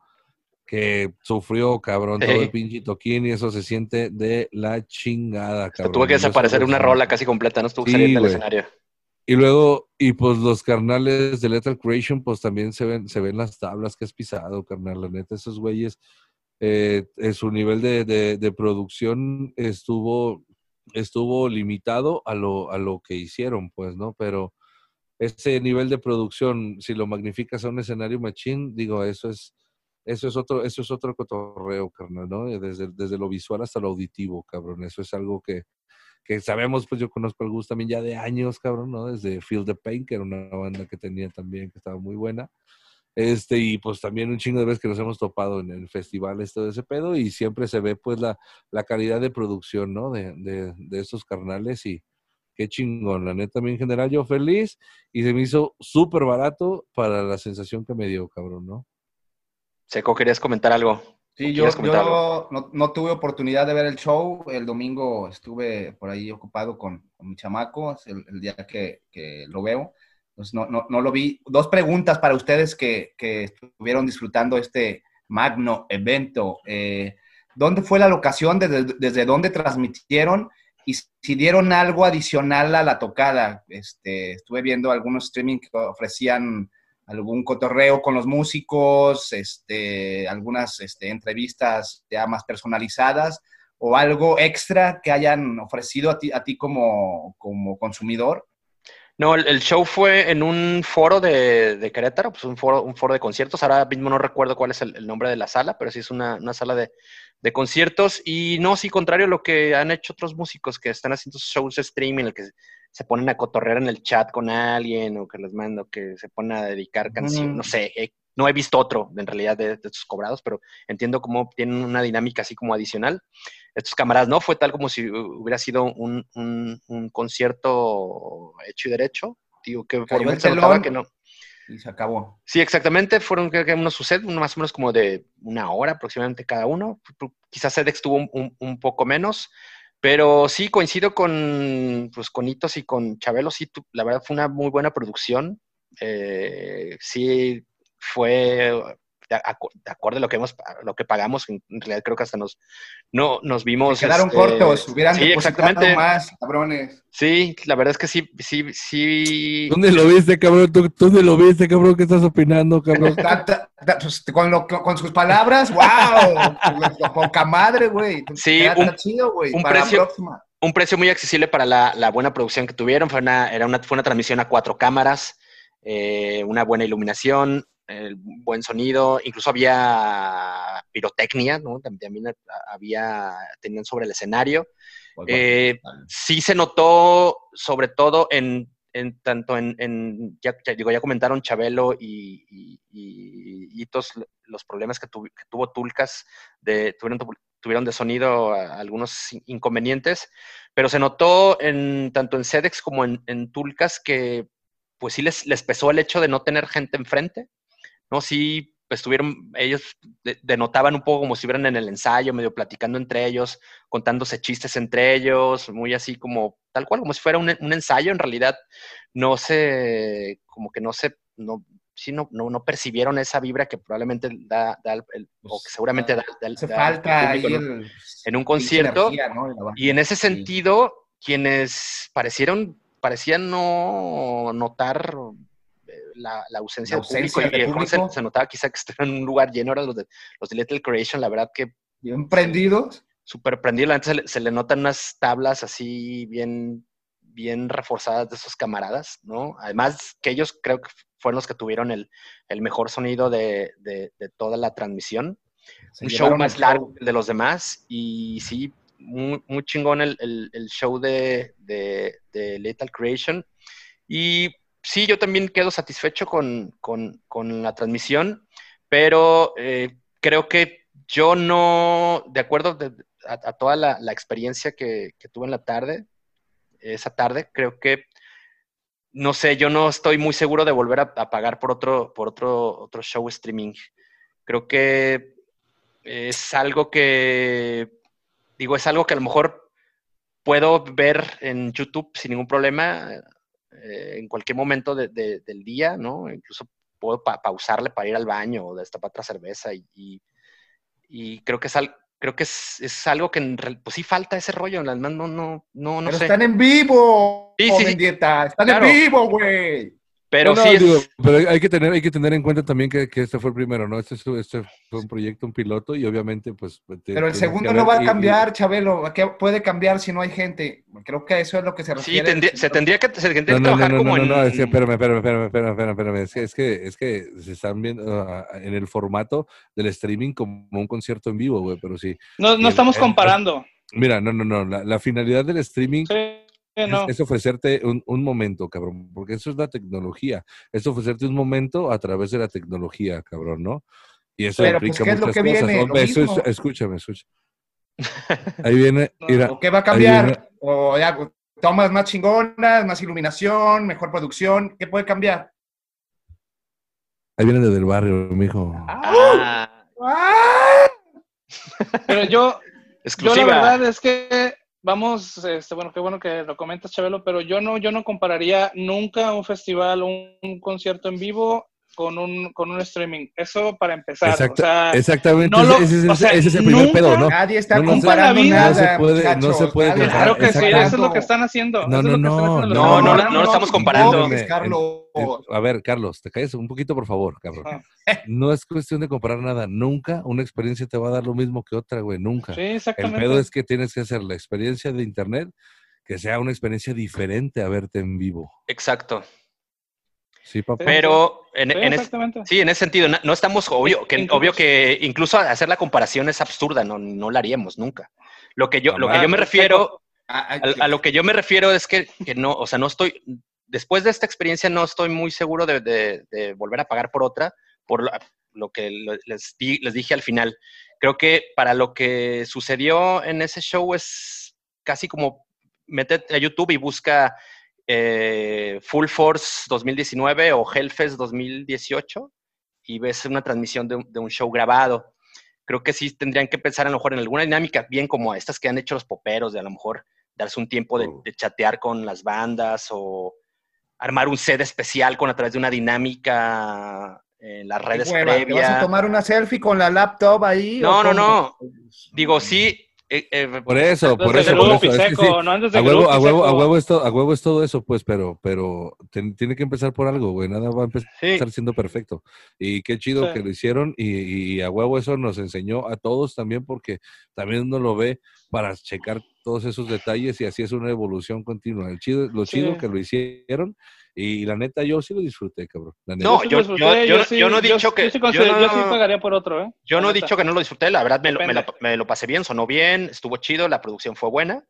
que sufrió, cabrón, todo el pinche toquín y eso se siente de la chingada, cabrón. tuve que desaparecer una rola casi completa, no estuvo sí, saliendo del escenario. Y luego, y pues los carnales de Lethal Creation, pues también se ven, se ven las tablas que has pisado, carnal. La neta, esos güeyes, eh, su nivel de, de, producción estuvo, estuvo limitado a lo, a lo que hicieron, pues, ¿no? Pero ese nivel de producción, si lo magnificas a un escenario machín, digo, eso es eso es otro, eso es otro cotorreo, carnal, ¿no? Desde, desde lo visual hasta lo auditivo, cabrón. Eso es algo que, que sabemos, pues yo conozco al Gus también ya de años, cabrón, ¿no? Desde Feel the Pain, que era una banda que tenía también, que estaba muy buena. Este, y pues también un chingo de veces que nos hemos topado en el festival, esto de ese pedo, y siempre se ve pues la, la calidad de producción, ¿no? De, de, de estos carnales y qué chingón, la neta, también en general yo feliz y se me hizo súper barato para la sensación que me dio, cabrón, ¿no? Seco, ¿querías comentar algo? Sí, yo, yo no, no, tuve oportunidad de ver el show. El domingo estuve por ahí ocupado con, con mi chamaco, es el, el día que, que, lo veo. Entonces no, lo vi. Dos preguntas para ustedes que, estuvieron disfrutando este magno evento. Eh, ¿Dónde fue la locación? ¿Desde, desde dónde transmitieron? Y si dieron algo adicional a la tocada. Este, estuve viendo algunos streaming que ofrecían algún cotorreo con los músicos, este, algunas este, entrevistas ya más personalizadas o algo extra que hayan ofrecido a ti, como consumidor? No, el, el, show fue en un foro de, de, Querétaro, pues un foro, un foro de conciertos. Ahora mismo no recuerdo cuál es el, el nombre de la sala, pero sí es una, una sala de, de, conciertos. Y no, sí, contrario a lo que han hecho otros músicos que están haciendo shows streaming, en el que se ponen a cotorrear en el chat con alguien o que les mando que se ponen a dedicar canciones, mm. no sé, eh, no he visto otro en realidad de, de, estos cobrados, pero entiendo cómo tienen una dinámica así como adicional. Estos camaradas no, fue tal como si hubiera sido un, un, un concierto hecho y derecho. Digo que por el se notaba que no. Y se acabó. Sí, exactamente. Fueron creo que unos sucede, más o menos como de una hora aproximadamente cada uno. Quizás Sedex tuvo un, un poco menos. Pero sí, coincido con, pues, con Hitos y con Chabelo, sí, tu, la verdad fue una muy buena producción. Eh, sí, fue de, de, acuerdo a lo que hemos, lo que pagamos, en realidad creo que hasta nos, no, nos vimos. Se quedaron este, cortos, hubieran sí, exactamente. más, cabrones. Sí, la verdad es que sí, sí, sí. ¿Dónde lo viste, cabrón? ¿Tú, ¿Dónde lo viste, cabrón? ¿Qué estás opinando, cabrón? Pues, con, lo, con, sus palabras, wow, poca madre, güey. Sí, un, chido, un precio. Un precio muy accesible para la, la, buena producción que tuvieron. Fue una, era una, fue una transmisión a cuatro cámaras, eh, una buena iluminación, el buen sonido, incluso había pirotecnia, ¿no? También había, tenían sobre el escenario. Eh, sí se notó, sobre todo en, en tanto en, ya, digo, ya comentaron Chabelo y, y, todos los problemas que, tuvo Tulcas, de, tuvieron, tuvieron de sonido algunos inconvenientes, pero se notó en, tanto en Sedex como en, en Tulcas que pues sí les, les pesó el hecho de no tener gente enfrente, ¿no? Sí estuvieron, ellos denotaban un poco como si estuvieran en el ensayo, medio platicando entre ellos, contándose chistes entre ellos, muy así como, tal cual, como si fuera un, ensayo, en realidad no se, como que no se, no, sí, no, no, percibieron esa vibra que probablemente da, da el, o pues, que seguramente da, da, falta en un concierto. Y en ese sentido, quienes parecieron, parecían no notar la, ausencia, de público. Y Se, notaba quizá que estaban en un lugar lleno, eran los de, los de Little Creation, la verdad que... Bien prendidos. Súper prendidos, antes se le, se le notan unas tablas así bien, bien reforzadas de esos camaradas, ¿no? Además que ellos creo que fueron los que tuvieron el, el mejor sonido de, de, toda la transmisión. un show más largo de los demás y sí, muy, muy chingón el, el, el show de, de, de, Lethal Creation. Y sí, yo también quedo satisfecho con, la transmisión, pero eh, creo que yo no, de acuerdo a, toda la, experiencia que, tuve en la tarde, esa tarde, creo que, no sé, yo no estoy muy seguro de volver a, pagar por otro, por otro, otro show streaming. Creo que es algo que, digo, es algo que a lo mejor puedo ver en YouTube sin ningún problema eh, en cualquier momento del día, ¿no? Incluso puedo pausarle para ir al baño o destapar otra cerveza y, y, creo que es, creo que es, algo que, en, pues sí falta ese rollo, no, no, no, no, Pero están en vivo, sí, sí, dieta, están en vivo, güey. Pero sí pero hay que tener, hay que tener en cuenta también que, que este fue el primero, ¿no? Este, este, fue un proyecto, un piloto, y obviamente, pues. pero el segundo no va a cambiar, Chabelo. ¿Qué puede cambiar si no hay gente? Creo que eso es lo que se refiere. Sí, se tendría que, se tendría que trabajar como no, no, no, es que, espérame, espérame, espérame, espérame, espérame, Es que, es que, es que se están viendo uh, en el formato del streaming como un concierto en vivo, güey, pero sí. No, no estamos comparando. Mira, no, no, no. La, la finalidad del streaming es, ofrecerte un, momento, cabrón, porque eso es la tecnología. Es ofrecerte un momento a través de la tecnología, cabrón, ¿no? Y eso Pero, pues, ¿qué es lo que Viene? escúchame, escúchame. Ahí viene. ¿O qué va a cambiar? O ya, tomas más chingonas, más iluminación, mejor producción. ¿Qué puede cambiar? Ahí viene desde el barrio, mijo. Ah. ¡Ah! Pero yo, yo la verdad es que vamos, este, bueno, qué bueno que lo comentas, Chabelo, pero yo no, yo no compararía nunca un festival, un, un concierto en vivo con un, con un streaming. Eso para empezar. exactamente, ese, es el primer pedo, ¿no? Nadie está comparando nada. No se puede, no se puede comparar. Claro que sí, eso es lo que están haciendo. No, no, no, no, no, no, lo estamos comparando. A ver, Carlos, te caes un poquito, por favor, cabrón. No es cuestión de comparar nada. Nunca una experiencia te va a dar lo mismo que otra, güey. Nunca. Sí, exactamente. El pedo es que tienes que hacer la experiencia de internet que sea una experiencia diferente a verte en vivo. Exacto. Sí, papá. Pero en, sí, en ese sentido, no, estamos, obvio que, obvio que incluso hacer la comparación es absurda, no, no la haríamos nunca. Lo que yo, lo que yo me refiero, a, lo que yo me refiero es que, que, no, o sea, no estoy, después de esta experiencia no estoy muy seguro de, de, volver a pagar por otra, por lo, que les, les dije al final. Creo que para lo que sucedió en ese show es casi como métete a YouTube y busca eh, Full Force 2019 o Hellfest 2018 y ves una transmisión de un, show grabado. Creo que sí tendrían que pensar a lo mejor en alguna dinámica bien como estas que han hecho los poperos, de a lo mejor darse un tiempo de, oh. chatear con las bandas o armar un set especial con a través de una dinámica en las redes previas. ¿Vas a tomar una selfie con la laptop ahí? No, no, no. Digo, sí, eh, eh, por eso, por eso, por eso. a, huevo, a, huevo, a, huevo es todo, a huevo es todo eso, pues, pero, pero tiene que empezar por algo, güey. Nada va a empezar siendo perfecto. Y qué chido que lo hicieron y, a huevo eso nos enseñó a todos también porque también uno lo ve para checar todos esos detalles y así es una evolución continua. El chido, lo chido que lo hicieron Y la neta, yo sí lo disfruté, cabrón. la neta. No, yo- yo- yo- sí- yo no he dicho que- Yo sí, yo yo no- sí pagaría por otro, ¿eh? Yo La no he dicho que no lo disfruté, la verdad me lo, me Depende. me lo pasé bien, sonó bien, estuvo chido, la producción fue buena,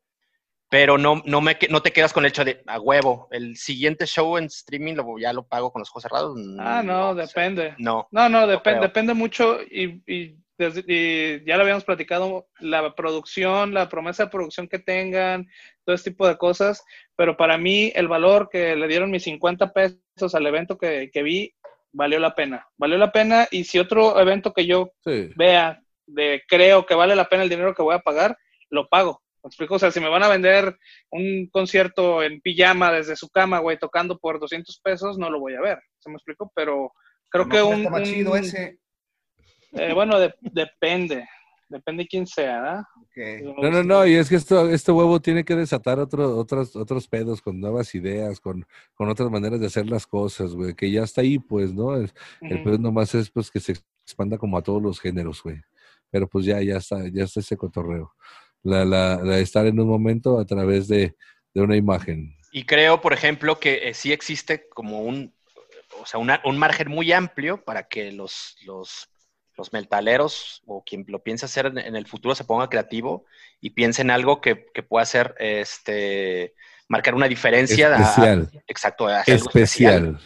pero no, no, me, que- no te quedas con el hecho de a huevo. El siguiente show en streaming lo, ya lo pago con los ojos cerrados. Ah, no, o sea, depende. no. No, no, depende, depende mucho y, y desde- y ya lo habíamos platicado, la producción, la promesa de producción que tengan, todo ese tipo de cosas, pero para mí el valor que le dieron mis 50 pesos al evento que, que vi, valió la pena. Valió la pena y si otro evento que yo Sí. vea de creo que vale la pena el dinero que voy a pagar, lo pago. ¿Me explico? O sea, si me van a vender un concierto en pijama desde su cama, güey, tocando por 200 pesos, no lo voy a ver. ¿Se me explico? Pero creo que un... Está más un- chido ese. Eh, bueno, de- depende. Depende quién sea, ¿verdad? Ok. No, no, no, y es que esto, este huevo tiene que desatar otro, otros, otros pedos con nuevas ideas, con, con otras maneras de hacer las cosas, güey, que ya está ahí, pues, ¿no? El Ujú. pedo nomás es pues que se expanda como a todos los géneros, güey. Pero pues ya, ya está, ya está ese cotorreo. La, la, la estar en un momento a través de, de una imagen. Y creo, por ejemplo, que eh, sí existe como un, o sea, una- un margen muy amplio para que los, los, los metaleros o quien lo piense hacer en, en el futuro se ponga creativo y piense en algo que, que pueda hacer, este, marcar una diferencia. a- a- Especial. exacto, algo especial. Especial.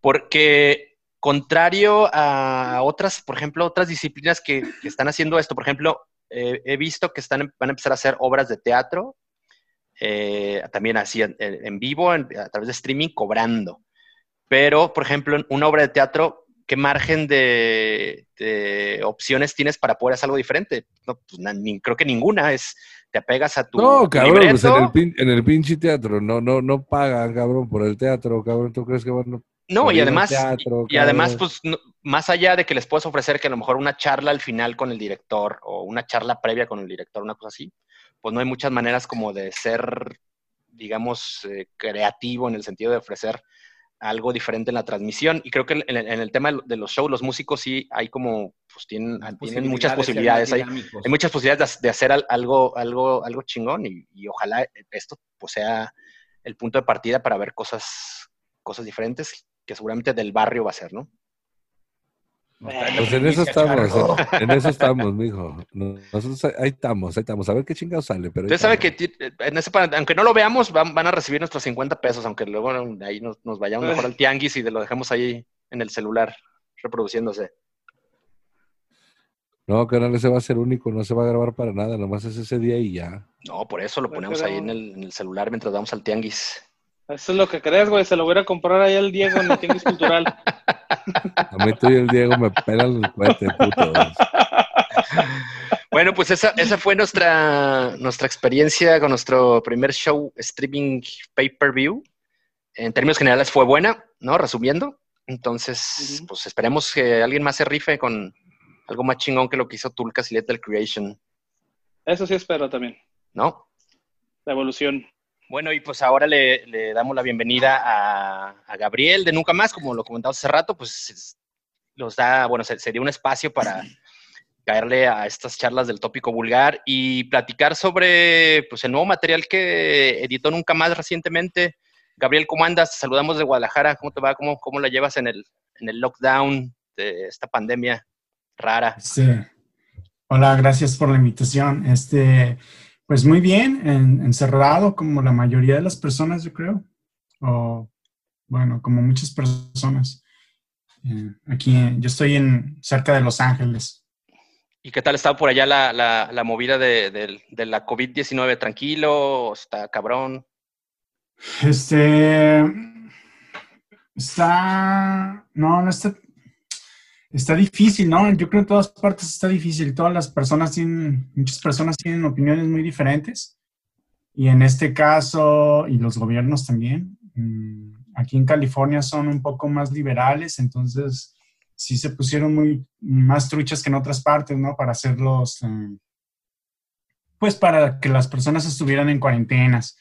Porque contrario a otras, por ejemplo, otras disciplinas que, que están haciendo esto, por ejemplo, eh, he visto que están, van a empezar a hacer obras de teatro, eh, también así en, en vivo, en- a través de streaming, cobrando. Pero, por ejemplo, una obra de teatro, ¿qué margen de, de opciones tienes para poder hacer algo diferente? No, pues, na- ni- creo que ninguna. Es, te apegas a tu, No, cabrón, pues en el, pin- en el pinche teatro, no, no, no pagan, cabrón, por el teatro, cabrón. ¿Tú crees que van a No, y además, teatro, y además, pues, no- más allá de que les puedes ofrecer que a lo mejor una charla al final con el director o una charla previa con el director, una cosa así, pues no hay muchas maneras como de ser, digamos, eh, creativo en el sentido de ofrecer algo diferente en la transmisión. Y creo que en, el tema de los shows, los músicos sí hay como, pues tienen, tienen muchas posibilidades. Hay, hay muchas posibilidades de, hacer al- algo, algo, algo chingón y, y ojalá esto pues, sea el punto de partida para ver cosas, cosas diferentes que seguramente del barrio va a ser, ¿no? Pues en eso estamos, en, en eso estamos, mijo. No- Nosotros ahí- estamos, ahí estamos. A ver qué chingado sale. Pero Usted sabe que ti- en ese, aunque no lo veamos, van, van a recibir nuestros 50 pesos, aunque luego de ahí nos, nos vayamos mejor al tianguis y de lo dejemos ahí en el celular reproduciéndose. No, canal, ese va a ser único, no se va a grabar para nada, nomás es ese día y ya. No, por eso lo No ponemos ahí en el, en el celular mientras vamos al tianguis. Eso es lo que crees, güey. Se lo voy a comprar ahí al Diego en el Tianguis Cultural. A mí tú y el Diego me pelan el cohete, puto. Bueno, pues esa, esa fue nuestra, nuestra experiencia con nuestro primer show streaming pay-per-view. En términos generales fue buena, ¿no? Resumiendo. Entonces, pues esperemos que alguien más se rife con algo más chingón que lo que hizo Tulcas y Lethal Creation, Eso sí espero también. ¿no? La evolución. Bueno, y pues ahora le, damos la bienvenida a, Gabriel de Nunca Más, como lo comentamos hace rato, pues es- nos da, bueno, se- sería un espacio para caerle a estas charlas del tópico vulgar y platicar sobre pues, el nuevo material que editó Nunca Más recientemente. Gabriel, ¿cómo andas? Te saludamos de Guadalajara. ¿Cómo te va? ¿Cómo, cómo la llevas en el, en el lockdown de esta pandemia rara? Este, hola, gracias por la invitación. Este, pues muy bien, en- encerrado como la mayoría de las personas, yo creo. O, bueno, como muchas personas. Eh, aquí, eh, yo estoy en cerca de Los Ángeles. ¿Y qué tal está por allá la, la- la movida de, de- de la COVID-19? ¿Tranquilo? ¿Está cabrón? Este, está, no, no está, está difícil, ¿no? Yo creo que en todas partes está difícil. Todas las personas tienen, muchas personas tienen opiniones muy diferentes. Y en este caso, y los gobiernos también, mm, aquí en California son un poco más liberales, entonces sí se pusieron muy más truchas que en otras partes, ¿no? Para hacerlos, eh, pues para que las personas estuvieran en cuarentenas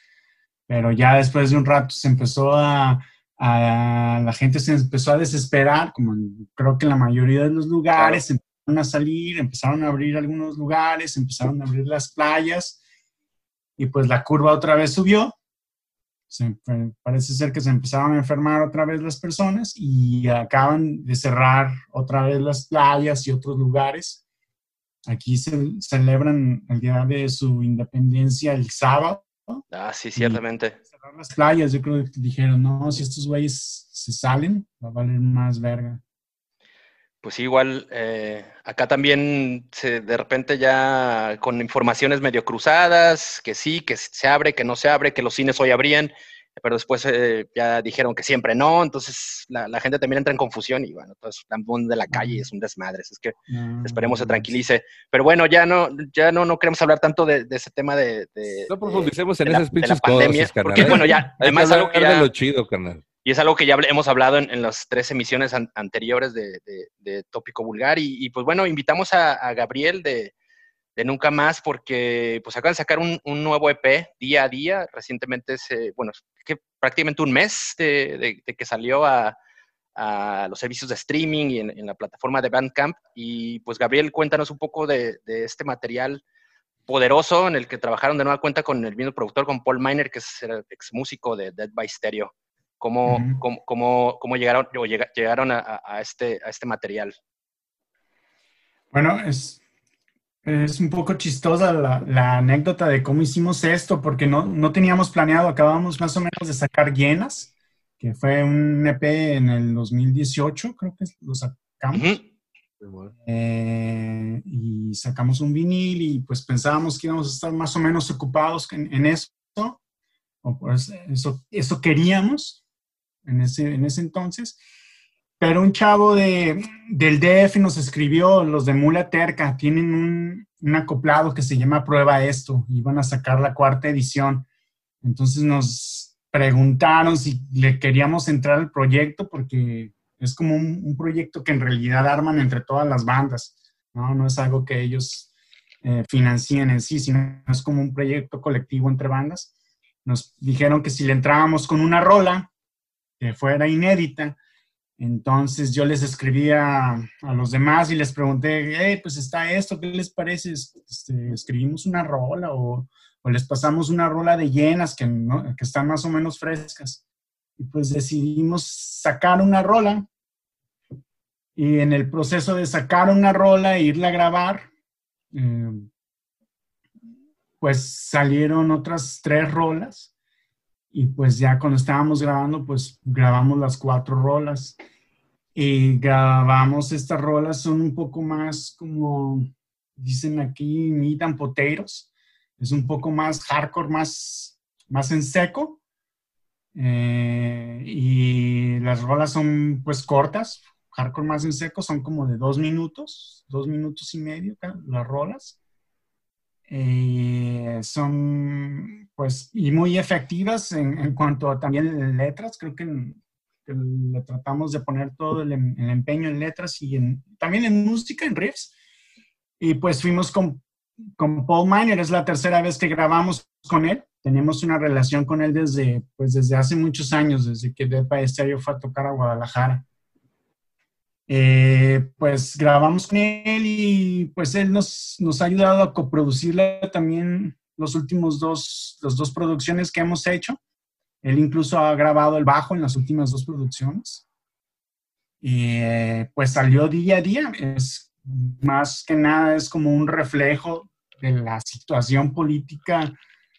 pero ya después de un rato se empezó a, a- la gente se empezó a desesperar, como en- creo que en la mayoría de los lugares empezaron a salir, empezaron a abrir algunos lugares, empezaron a abrir las playas y pues la curva otra vez subió parece ser que se empezaron a enfermar otra vez las personas y acaban de cerrar otra vez las playas y otros lugares. Aquí se celebran el día de su independencia el sábado. Ah, sí, ciertamente. Cerrar las playas, yo creo que dijeron, no, si estos güeyes se salen, va a valer más verga pues igual eh, acá también se, de repente ya con informaciones medio cruzadas, que sí, que se abre, que no se abre, que los cines hoy abrían, pero después eh, ya dijeron que siempre no, entonces la, gente también entra en confusión y bueno, entonces de la calle es un desmadre, es que esperemos se mm, tranquilice. Pero bueno, ya no, ya no, no queremos hablar tanto de, ese tema de, No profundicemos en esas pinches pandemia, porque bueno, ya, además algo que ya... lo chido, carnal. Y es algo que ya hemos hablado en, las tres emisiones anteriores de, Tópico Vulgar. Y, pues bueno, invitamos a, Gabriel de, Nunca Más porque pues acaban de sacar un, nuevo EP día a día. Recientemente, se, bueno, que prácticamente un mes de, que salió a, los servicios de streaming y en, la plataforma de Bandcamp. Y pues Gabriel, cuéntanos un poco de, este material poderoso en el que trabajaron de nueva cuenta con el mismo productor, con Paul Miner, que es el ex músico de Dead by Stereo. ¿Cómo, cómo, cómo, llegaron, o llegaron a, a, este, a este material? Bueno, es, es un poco chistosa la, la, anécdota de cómo hicimos esto, porque no, no teníamos planeado, acabamos más o menos de sacar Llenas, que fue un EP en el 2018, creo que lo sacamos. Eh, y sacamos un vinil y pues pensábamos que íbamos a estar más o menos ocupados en, en eso, o pues eso, eso queríamos, en ese, en ese entonces. Pero un chavo de, del DF nos escribió, los de Mula Terca, tienen un, un acoplado que se llama Prueba Esto, iban a sacar la cuarta edición. Entonces nos preguntaron si le queríamos entrar al proyecto porque es como un, proyecto que en realidad arman entre todas las bandas, ¿no? No es algo que ellos eh, financien en sí, sino es como un proyecto colectivo entre bandas. Nos dijeron que si le entrábamos con una rola, que fuera inédita. Entonces yo les escribía a los demás y les pregunté, hey, pues está esto, ¿qué les parece? Este, ¿Escribimos una rola o, les pasamos una rola de llenas que, que están más o menos frescas? Y pues decidimos sacar una rola y en el proceso de sacar una rola e irla a grabar, eh, pues salieron otras tres rolas y pues ya cuando estábamos grabando, pues grabamos las cuatro rolas. Y grabamos estas rolas, son un poco más como, dicen aquí, meat and potatoes. Es un poco más hardcore, más, más en seco. Eh, y las rolas son pues cortas, hardcore más en seco, son como de dos minutos, dos minutos y medio las rolas. Eh, son pues y muy efectivas en, en cuanto a también letras, creo que, le tratamos de poner todo el, em, el, empeño en letras y en, también en música, en riffs. Y pues fuimos con, con Paul Miner, es la tercera vez que grabamos con él. Tenemos una relación con él desde, pues desde hace muchos años, desde que by Stereo fue a tocar a Guadalajara. Eh, pues grabamos con él y pues él nos, nos ha ayudado a coproducirla también los últimos dos, las dos producciones que hemos hecho. Él incluso ha grabado el bajo en las últimas dos producciones. Y eh, pues salió día a día. Es más que nada, es como un reflejo de la situación política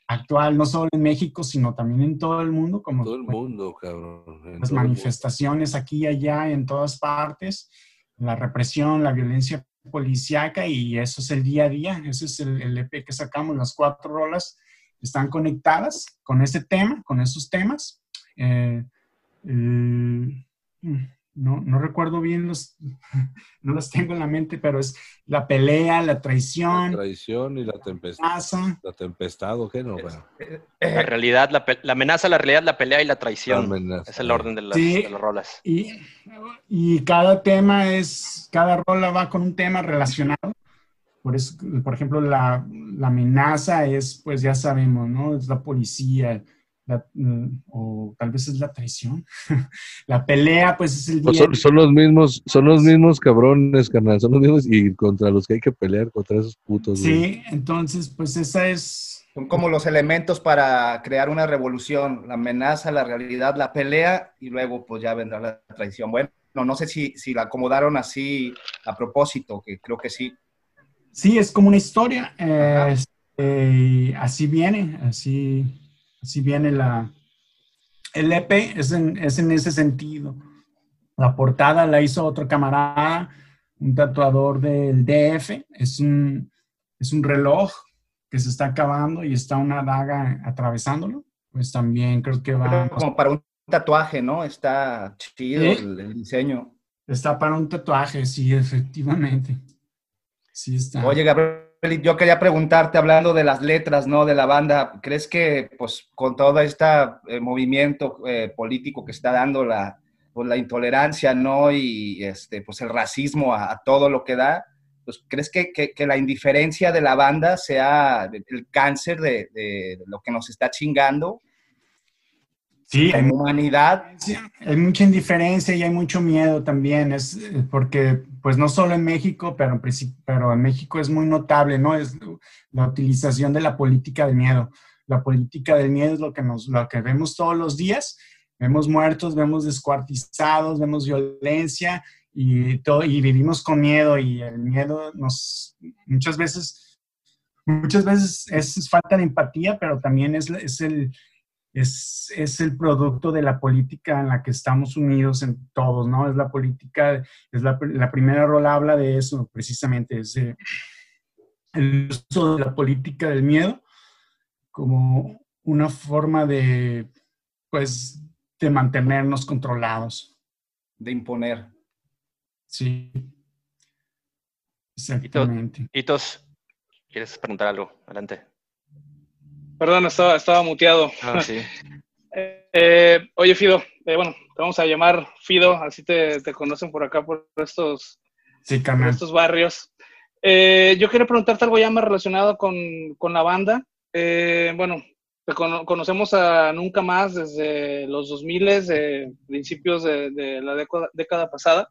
actual, no solo en México, sino también en todo el mundo. Como todo el mundo, cabrón. Las manifestaciones aquí y allá, en todas partes, la represión, la violencia policíaca y eso es el día a día, ese es el, EP que sacamos, las cuatro rolas están conectadas con ese tema, con esos temas. Eh, no, no recuerdo bien los, no los tengo en la mente, pero es la pelea, la traición. La traición y la tempestad. La tempestad, ¿o qué no? La realidad, la, la, amenaza, la realidad, la pelea y la traición. es el orden de las, de las rolas. Y, y, cada tema es, cada rola va con un tema relacionado. Por eso, por ejemplo, la, la amenaza es, pues ya sabemos, ¿no? Es la policía, Mm, o tal vez es la traición. la pelea, pues es el día. Son, los mismos, son los mismos cabrones, carnal, son los mismos y contra los que hay que pelear, contra esos putos. Sí, entonces, pues esa es. Son como los elementos para crear una revolución, la amenaza, la realidad, la pelea y luego pues ya vendrá la traición. Bueno, no sé si, si la acomodaron así a propósito, que creo que sí. Sí, es como una historia. Eh, así viene, así, así viene la... El EP es en, es en ese sentido. La portada la hizo otro camarada, un tatuador del DF. Es un, es un reloj que se está acabando y está una daga atravesándolo, pues también creo que va... como para un tatuaje, ¿no? Está chido el, diseño. Está para un tatuaje, sí, efectivamente. Sí está. Oye, Gabriel, yo quería preguntarte, hablando de las letras, ¿no? De la banda, ¿crees que, pues, con todo este movimiento eh, político que está dando la, pues, la intolerancia, ¿no? Y, este, pues, el racismo a todo lo que da, pues, ¿crees que, la indiferencia de la banda sea el cáncer de, lo que nos está chingando? Sí, en humanidad. hay mucha indiferencia y hay mucho miedo también, es eh, porque pues no solo en México, pero, en México es muy notable, ¿no? Es la utilización de la política del miedo. La política del miedo es lo que, nos, lo que vemos todos los días. Vemos muertos, vemos descuartizados, vemos violencia y, todo, y vivimos con miedo y el miedo nos muchas veces, muchas veces es falta de empatía, pero también es, es el, es, es, el producto de la política en la que estamos unidos en todos, ¿no? Es la política, es la, la primera rola habla de eso, precisamente, es el uso de la política del miedo como una forma de, pues, de mantenernos controlados. De imponer. Sí. Exactamente. Hitos, ¿quieres preguntar algo? Adelante. Perdón, estaba, estaba muteado. Ah, sí. Eh, oye, Fido, eh, bueno, te vamos a llamar Fido, así te, conocen por acá, por estos, sí, estos barrios. Eh, yo quería preguntarte algo ya más relacionado con, con la banda. bueno, conocemos a Nunca Más desde los 2000, de principios de, la década, pasada.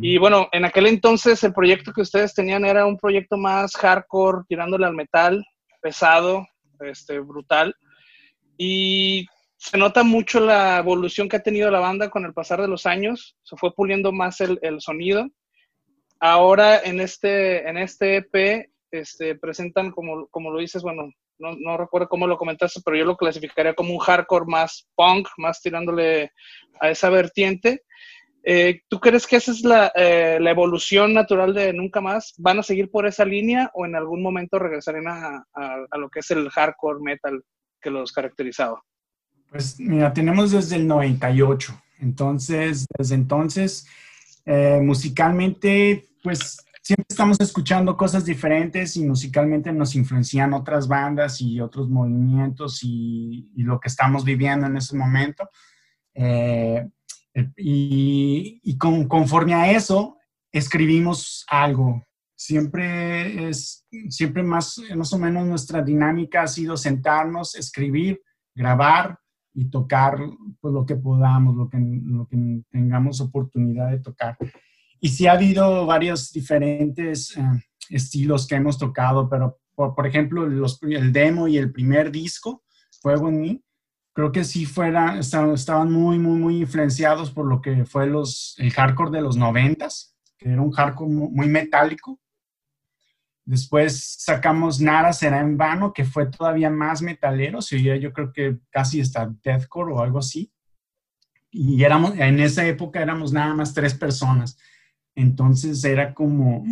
Y bueno, en aquel entonces el proyecto que ustedes tenían era un proyecto más hardcore, tirándole al metal, pesado, este, brutal. Y se nota mucho la evolución que ha tenido la banda con el pasar de los años. Se fue puliendo más el, el sonido. Ahora en este, en este EP este, presentan, como, como lo dices, bueno, no, recuerdo cómo lo comentaste, pero yo lo clasificaría como un hardcore más punk, más tirándole a esa vertiente. Eh, ¿Tú crees que esa es eh, la, evolución natural de Nunca Más? ¿Van a seguir por esa línea o en algún momento regresarán a, lo que es el hardcore metal que los caracterizaba? Pues mira, tenemos desde el 98, entonces, desde entonces, eh, musicalmente, pues siempre estamos escuchando cosas diferentes y musicalmente nos influencian otras bandas y otros movimientos y, lo que estamos viviendo en ese momento. Y, conforme a eso, escribimos algo. Siempre es, siempre más, más o menos nuestra dinámica ha sido sentarnos, escribir, grabar y tocar pues, lo que podamos, lo que, lo que tengamos oportunidad de tocar. Y sí ha habido varios diferentes eh, estilos que hemos tocado, pero por, ejemplo, el demo y el primer disco, Fuego en mí, creo que sí fuera, estaban, muy, muy, muy influenciados por lo que fue los, el hardcore de los noventas, que era un hardcore muy metálico. Después sacamos Nada será en vano, que fue todavía más metalero, sería yo creo que casi hasta deathcore o algo así. Y éramos, en esa época éramos nada más tres personas. Entonces era como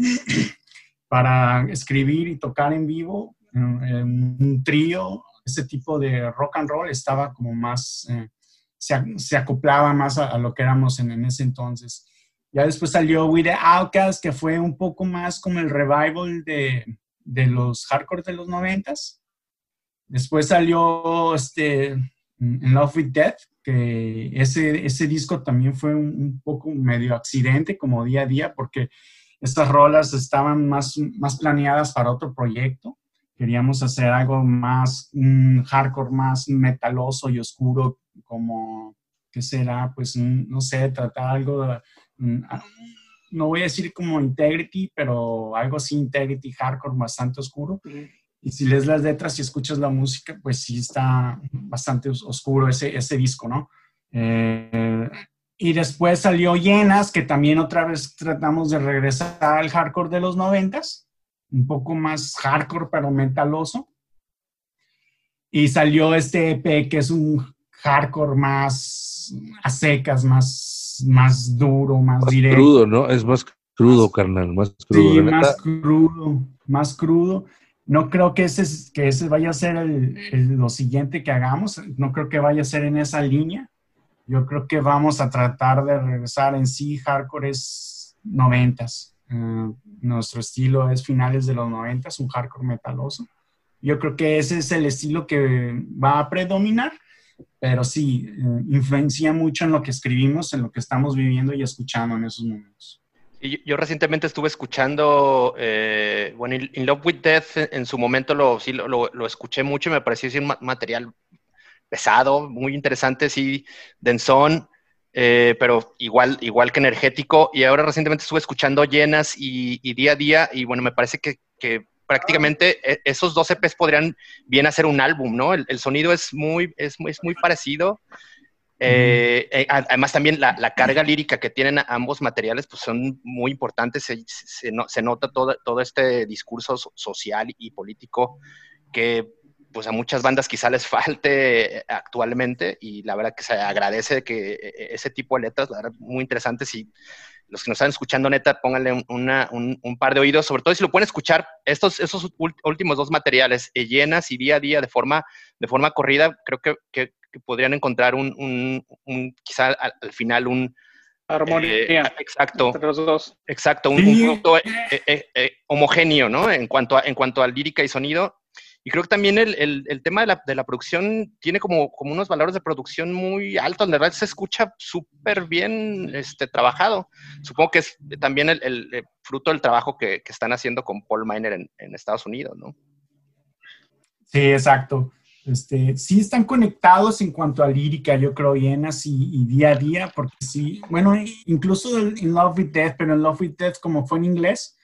para escribir y tocar en vivo, un trío, ese tipo de rock and roll estaba como más, eh, se, acoplaba más a, lo que éramos en, ese entonces. Ya después salió We the Outcast, que fue un poco más como el revival de, de los hardcore de los noventas. Después salió este, Love with Death, que ese, ese disco también fue un, poco medio accidente como día a día porque estas rolas estaban más, más planeadas para otro proyecto. Queríamos hacer algo más hardcore, más metaloso y oscuro, como, ¿qué será? Pues, no sé, tratar algo, de, no voy a decir como Integrity, pero algo así, Integrity, hardcore, bastante oscuro. y si lees las letras y escuchas la música, pues sí está bastante oscuro ese, ese disco, ¿no? Eh, y después salió Llenas, que también otra vez tratamos de regresar al hardcore de los noventas, un poco más hardcore pero mentaloso. Y salió este EP que es un hardcore más a secas, más, más duro, más, más directo. crudo, ¿no? Es más crudo, carnal, más crudo. Sí, más crudo, más crudo. No creo que ese, que ese vaya a ser el, el, lo siguiente que hagamos, no creo que vaya a ser en esa línea. Yo creo que vamos a tratar de regresar en sí, hardcore es noventas. Uh, nuestro estilo es finales de los noventas, un hardcore metaloso. Yo creo que ese es el estilo que va a predominar, pero sí, uh, influencia mucho en lo que escribimos, en lo que estamos viviendo y escuchando en esos momentos. Y yo recientemente estuve escuchando, eh, bueno, In Love with Death, en su momento lo, sí, lo, lo, escuché mucho y me pareció un material pesado, muy interesante, sí, densón, eh, pero igual, igual que energético. Y ahora recientemente estuve escuchando Llenas y, y Día a Día, y bueno, me parece que, que, prácticamente esos dos EPs podrían bien hacer un álbum, ¿no? El, el sonido es muy, es, muy, es muy parecido. Eh, eh, además también la, la, carga lírica que tienen ambos materiales pues son muy importantes, se, se, no, se nota todo, todo, este discurso social y político que pues a muchas bandas quizá les falte actualmente y la verdad que se agradece que ese tipo de letras, la verdad, muy interesantes y los que nos están escuchando, neta, pónganle una, un, un, par de oídos, sobre todo si lo pueden escuchar, estos, esos últimos dos materiales, eh, llenas y día a día de forma, de forma corrida, creo que, que, que podrían encontrar un, un, un quizá al, al, final un... Armonía. Eh, exacto. Entre los dos. Exacto, un, producto eh, homogéneo, ¿no? En cuanto, a, en cuanto a lírica y sonido, y creo que también el, el, el tema de la, de la, producción tiene como, como unos valores de producción muy altos. De verdad se escucha súper bien este, trabajado. Supongo que es también el, el fruto del trabajo que, que, están haciendo con Paul Miner en, en, Estados Unidos, ¿no? Sí, exacto. Este, sí están conectados en cuanto a lírica, yo creo, bien así y día a día, porque sí, bueno, incluso en Love with Death, pero en Love with Death, como fue en inglés,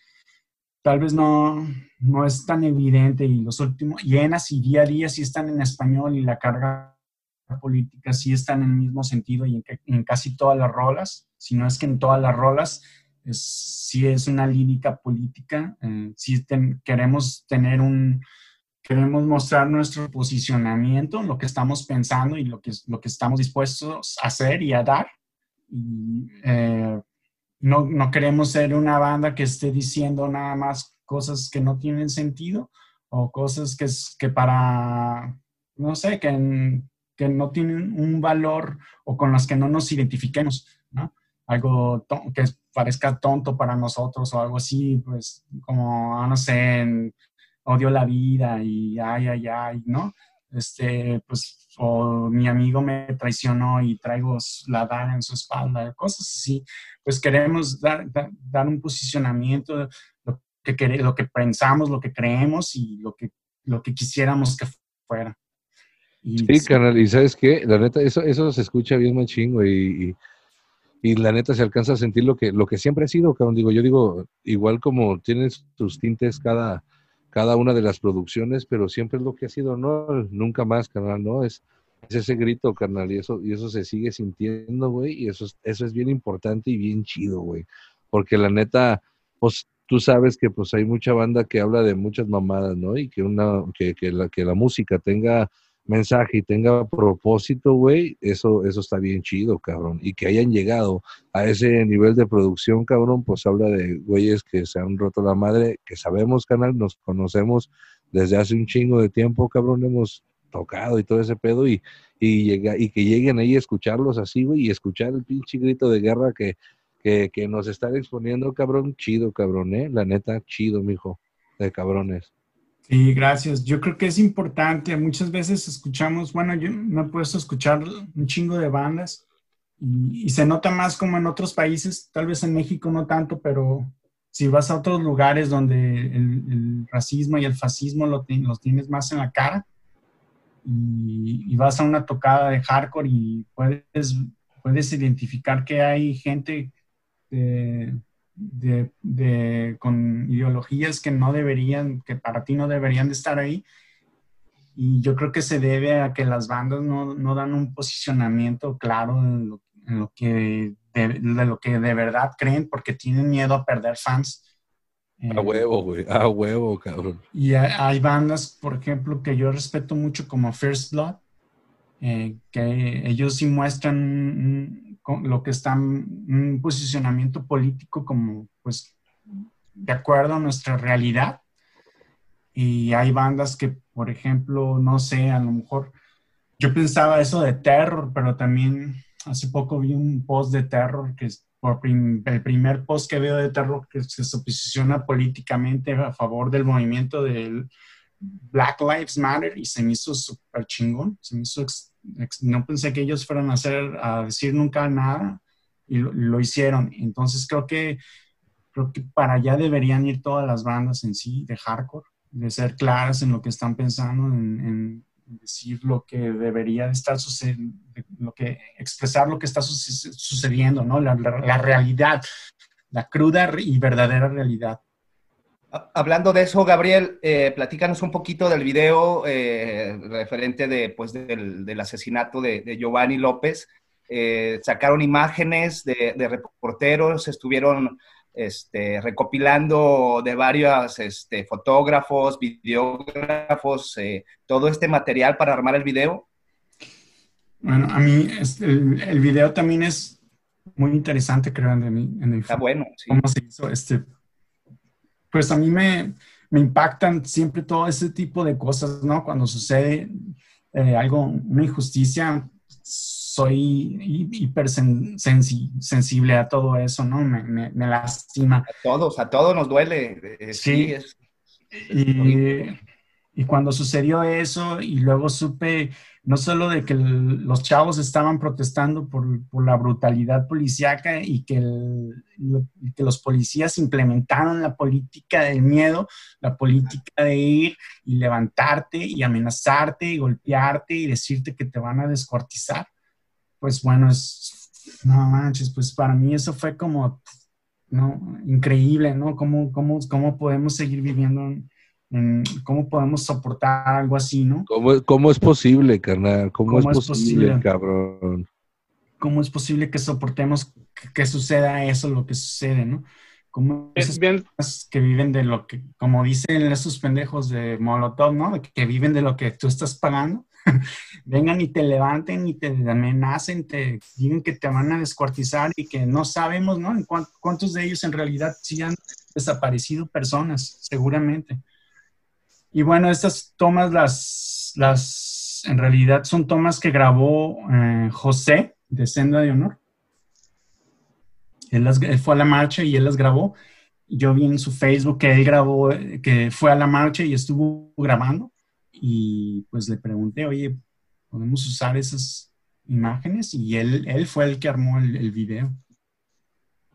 tal vez no, no es tan evidente y los últimos, llenas y día a día sí están en español y la carga política sí está en el mismo sentido y en, en casi todas las rolas, si no es que en todas las rolas es, sí es una lírica política, eh, sí ten, queremos tener un, queremos mostrar nuestro posicionamiento, lo que estamos pensando y lo que, lo que estamos dispuestos a hacer y a dar. Y, eh, no, no, queremos ser una banda que esté diciendo nada más cosas que no tienen sentido o cosas que, que para, no sé, que, que no tienen un valor o con las que no nos identifiquemos, ¿no? Algo que parezca tonto para nosotros o algo así, pues como, ah, no sé, odio la vida y ay, ay, ay, ¿no? Este, pues, o mi amigo me traicionó y traigo la daga en su espalda, cosas así. Pues queremos dar, dar, dar un posicionamiento, lo que, lo que pensamos, lo que creemos y lo que, lo que quisiéramos que fuera. Y, sí, canal, y sabes qué, la neta, eso, eso se escucha bien machín, güey, y, y, la neta se alcanza a sentir lo que, lo que siempre ha sido, cabrón. Digo, yo digo, igual como tienes tus tintes cada, cada una de las producciones, pero siempre es lo que ha sido, ¿no? Nunca más, carnal, ¿no? Es, es ese grito, carnal, y eso, y eso se sigue sintiendo, güey, y eso, eso es bien importante y bien chido, güey. Porque la neta, pues tú sabes que pues hay mucha banda que habla de muchas mamadas, ¿no? Y que una, que, que la, que la música tenga mensaje y tenga propósito, güey, eso, eso está bien chido, cabrón. Y que hayan llegado a ese nivel de producción, cabrón, pues habla de güeyes que se han roto la madre, que sabemos, canal, nos conocemos desde hace un chingo de tiempo, cabrón, hemos tocado y todo ese pedo y, y, llega, y que lleguen ahí a escucharlos así, güey, y escuchar el pinche grito de guerra que, que, que nos están exponiendo, cabrón, chido, cabrón, ¿eh? La neta, chido, mijo, de cabrones. Sí, gracias. Yo creo que es importante. Muchas veces escuchamos, bueno, yo me he puesto a escuchar un chingo de bandas y, se nota más como en otros países, tal vez en México no tanto, pero si vas a otros lugares donde el, racismo y el fascismo lo, los tienes más en la cara y, vas a una tocada de hardcore y puedes, puedes identificar que hay gente de, de, con ideologías que no deberían, que para ti no deberían de estar ahí. Y yo creo que se debe a que las bandas no, no dan un posicionamiento claro en lo, en lo que de, lo que de verdad creen porque tienen miedo a perder fans. A huevo, güey, a huevo, cabrón. Y hay, bandas, por ejemplo, que yo respeto mucho como First Blood, eh, que ellos sí muestran lo que está un posicionamiento político como, pues, de acuerdo a nuestra realidad. Y hay bandas que, por ejemplo, no sé, a lo mejor yo pensaba eso de terror, pero también hace poco vi un post de terror que es por el primer post que veo de terror que se posiciona políticamente a favor del movimiento del Black Lives Matter y se me hizo súper chingón. Se me hizo no pensé que ellos fueran a hacer, a decir nunca nada y lo, hicieron. Entonces creo que, creo que para allá deberían ir todas las bandas en sí de hardcore, de ser claras en lo que están pensando, en decir lo que debería estar sucediendo, lo que, expresar lo que está sucediendo, ¿no? La, realidad, la cruda y verdadera realidad. Hablando de eso, Gabriel, eh, platícanos un poquito del video eh, referente de, pues, del, asesinato de, Giovanni López. Eh, sacaron imágenes de, de, reporteros, estuvieron este, recopilando de varios este, fotógrafos, videógrafos, todo este material para armar el video? Bueno, a mí este, el, video también es muy interesante, creo, en mi, en Está bueno, sí. ¿Cómo se hizo? Este, pues a mí me, me impactan siempre todo ese tipo de cosas, ¿no? Cuando sucede eh, algo, una injusticia, soy hiper sensible a todo eso, ¿no? Me, me, lastima. A todos, a todos nos duele. Eh, sí. y, y, cuando sucedió eso y luego supe no solo de que los chavos estaban protestando por, la brutalidad policíaca y que, que, los policías implementaron la política del miedo, la política de ir y levantarte y amenazarte y golpearte y decirte que te van a descuartizar pues bueno, es, no manches, pues para mí eso fue como, ¿no? Increíble, ¿no? ¿Cómo, cómo, cómo podemos seguir viviendo en, cómo podemos soportar algo así, ¿no? ¿Cómo, cómo es posible, carnal? ¿Cómo, es, posible, cabrón? ¿Cómo es posible que soportemos que, suceda eso, lo que sucede, ¿no? ¿Cómo es bien. que viven de lo que, como dicen esos pendejos de Molotov, ¿no? Que viven de lo que tú estás pagando. vengan y te levanten y te amenacen, te digan que te van a descuartizar y que no sabemos, ¿no? En cuántos de ellos en realidad sí han desaparecido personas, seguramente. Y bueno, estas tomas, las, las, en realidad son tomas que grabó eh, José de Senda de Honor. Él, las, fue a la marcha y él las grabó. Yo vi en su Facebook que él grabó, que fue a la marcha y estuvo grabando y pues le pregunté, oye, ¿podemos usar esas imágenes? Y él, él fue el que armó el, video.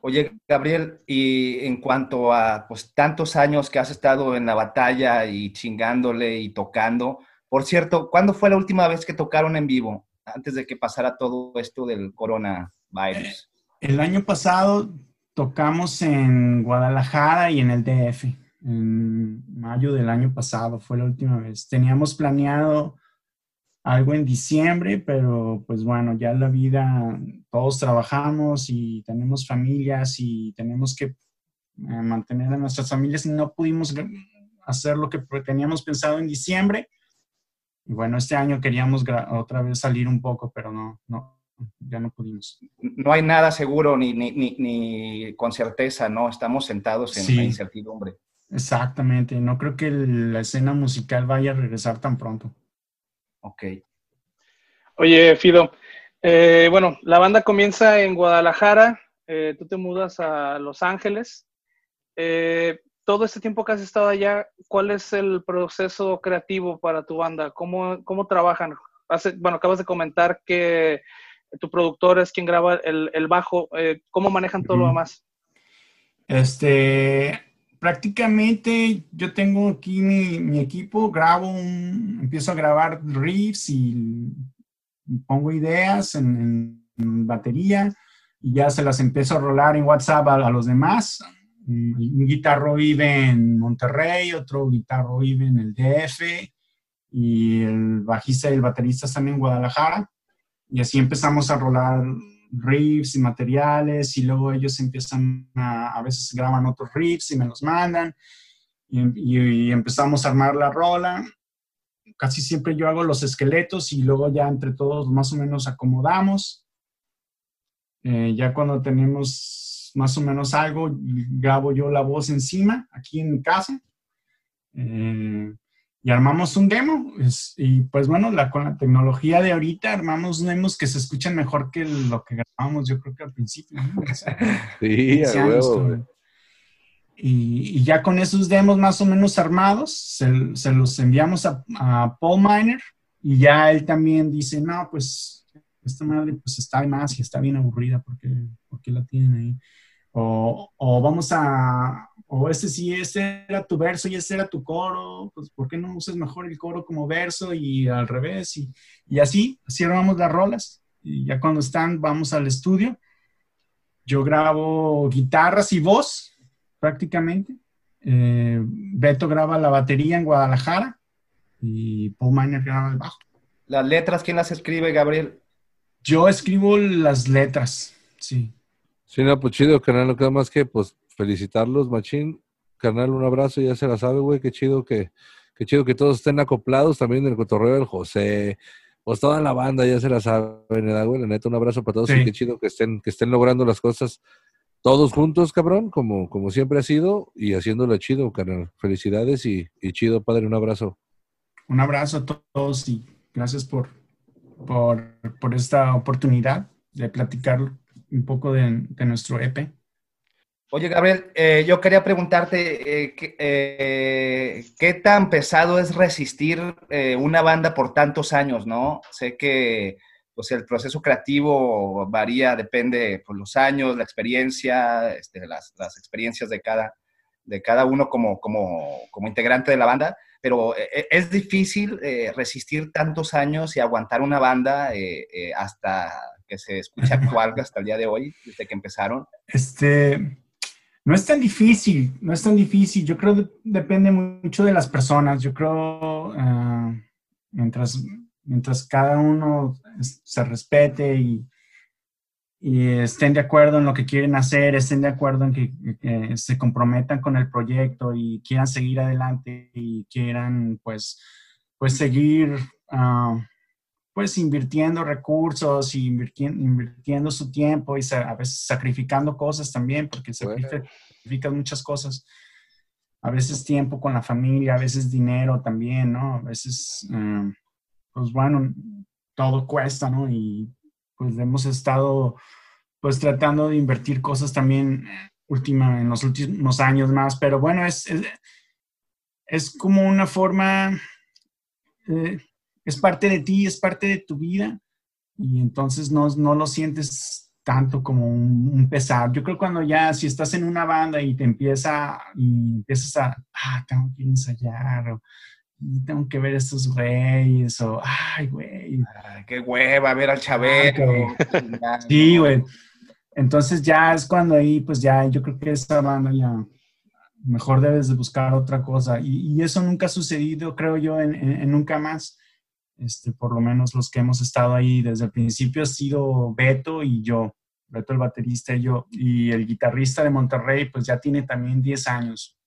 Oye, Gabriel, y en cuanto a pues tantos años que has estado en la batalla y chingándole y tocando, por cierto, ¿cuándo fue la última vez que tocaron en vivo? Antes de que pasara todo esto del coronavirus. El año pasado tocamos en Guadalajara y en el DF en mayo del año pasado, fue la última vez. Teníamos planeado algo en diciembre, pero pues bueno, ya la vida, todos trabajamos y tenemos familias y tenemos que eh, mantener a nuestras familias y no pudimos hacer lo que teníamos pensado en diciembre. Y bueno, este año queríamos otra vez salir un poco, pero no, no, ya no pudimos. No hay nada seguro ni, ni, ni, con certeza, ¿no? Estamos sentados en la incertidumbre. Exactamente, no creo que la escena musical vaya a regresar tan pronto. Ok. Oye, Fido, eh, bueno, la banda comienza en Guadalajara, eh, tú te mudas a Los Ángeles. Eh, todo este tiempo que has estado allá, ¿cuál es el proceso creativo para tu banda? ¿Cómo, cómo trabajan? bueno, acabas de comentar que tu productor es quien graba el, el bajo. ¿Cómo manejan todo lo demás? Este, prácticamente yo tengo aquí mi, equipo, grabo un, empiezo a grabar riffs y pongo ideas en, batería, y ya se las empiezo a rolar en WhatsApp a, los demás. Un guitarro vive en Monterrey, otro guitarro vive en el DF y el bajista y el baterista están en Guadalajara. Y así empezamos a rolar riffs y materiales y luego ellos empiezan a, a veces graban otros riffs y me los mandan y, empezamos a armar la rola. Casi siempre yo hago los esqueletos y luego ya entre todos más o menos acomodamos. Eh, ya cuando tenemos más o menos algo, grabo yo la voz encima, aquí en casa. Eh, y armamos un demo. y pues bueno, la, con la tecnología de ahorita armamos demos que se escuchan mejor que lo que grabamos yo creo que al principio. sí, a huevo. Y, ya con esos demos más o menos armados, se, los enviamos a, Paul Miner y ya él también dice, no, pues esta madre pues está más y está bien aburrida porque, porque la tienen ahí. O, o, vamos a, o este sí, este era tu verso y este era tu coro, pues ¿por qué no usas mejor el coro como verso y al revés? Y, y así, así armamos las rolas. Y ya cuando están, vamos al estudio. Yo grabo guitarras y voz prácticamente. Eh, Beto graba la batería en Guadalajara y Paul Miner graba el bajo. ¿Las letras quién las escribe, Gabriel? Yo escribo las letras, sí. Sí, no, pues chido, carnal, no queda más que pues felicitarlos, machín. Carnal, un abrazo, ya se la sabe, güey, qué chido que, qué chido que todos estén acoplados también en el cotorreo del José, pues toda la banda ya se la sabe, güey, la neta, un abrazo para todos y qué chido que estén, que estén logrando las cosas todos juntos, cabrón, como, como siempre ha sido, y haciéndolo chido, carnal. Felicidades y, chido, padre, un abrazo. Un abrazo a todos y gracias por, por, esta oportunidad de platicar un poco de, nuestro EP. Oye, Gabriel, eh, yo quería preguntarte, eh, eh, ¿qué, tan pesado es resistir una banda por tantos años, no? Sé que pues el proceso creativo varía, depende por los años, la experiencia, este, las, las, experiencias de cada, de cada uno como, como, como, integrante de la banda, pero es difícil resistir tantos años y aguantar una banda hasta que se escucha actual, hasta el día de hoy, desde que empezaron. Este, no es tan difícil, no es tan difícil. Yo creo que depende mucho de las personas. Yo creo, ah, mientras mientras cada uno se respete y, estén de acuerdo en lo que quieren hacer, estén de acuerdo en que, se comprometan con el proyecto y quieran seguir adelante y quieran pues, pues seguir ah, pues invirtiendo recursos y invirtiendo, su tiempo y a veces sacrificando cosas también, porque se sacrifican muchas cosas. A veces tiempo con la familia, a veces dinero también, ¿no? A veces... Ah, pues bueno, todo cuesta, ¿no? Y pues hemos estado pues tratando de invertir cosas también última, en los últimos años más, pero bueno, es, es, como una forma, eh, es parte de ti, es parte de tu vida y entonces no, no lo sientes tanto como un, un, pesar. Yo creo cuando ya, si estás en una banda y te empieza, y empiezas a, ah, tengo que ensayar, o tengo que ver estos güeyes, o, ay, güey. qué hueva ver al Chabelo. sí, güey. Entonces ya es cuando ahí, pues ya, yo creo que esa banda ya, mejor debes de buscar otra cosa. Y, eso nunca ha sucedido, creo yo, en, nunca más. Este, por lo menos los que hemos estado ahí desde el principio ha sido Beto y yo, Beto el baterista y yo, y el guitarrista de Monterrey, pues ya tiene también 10 años.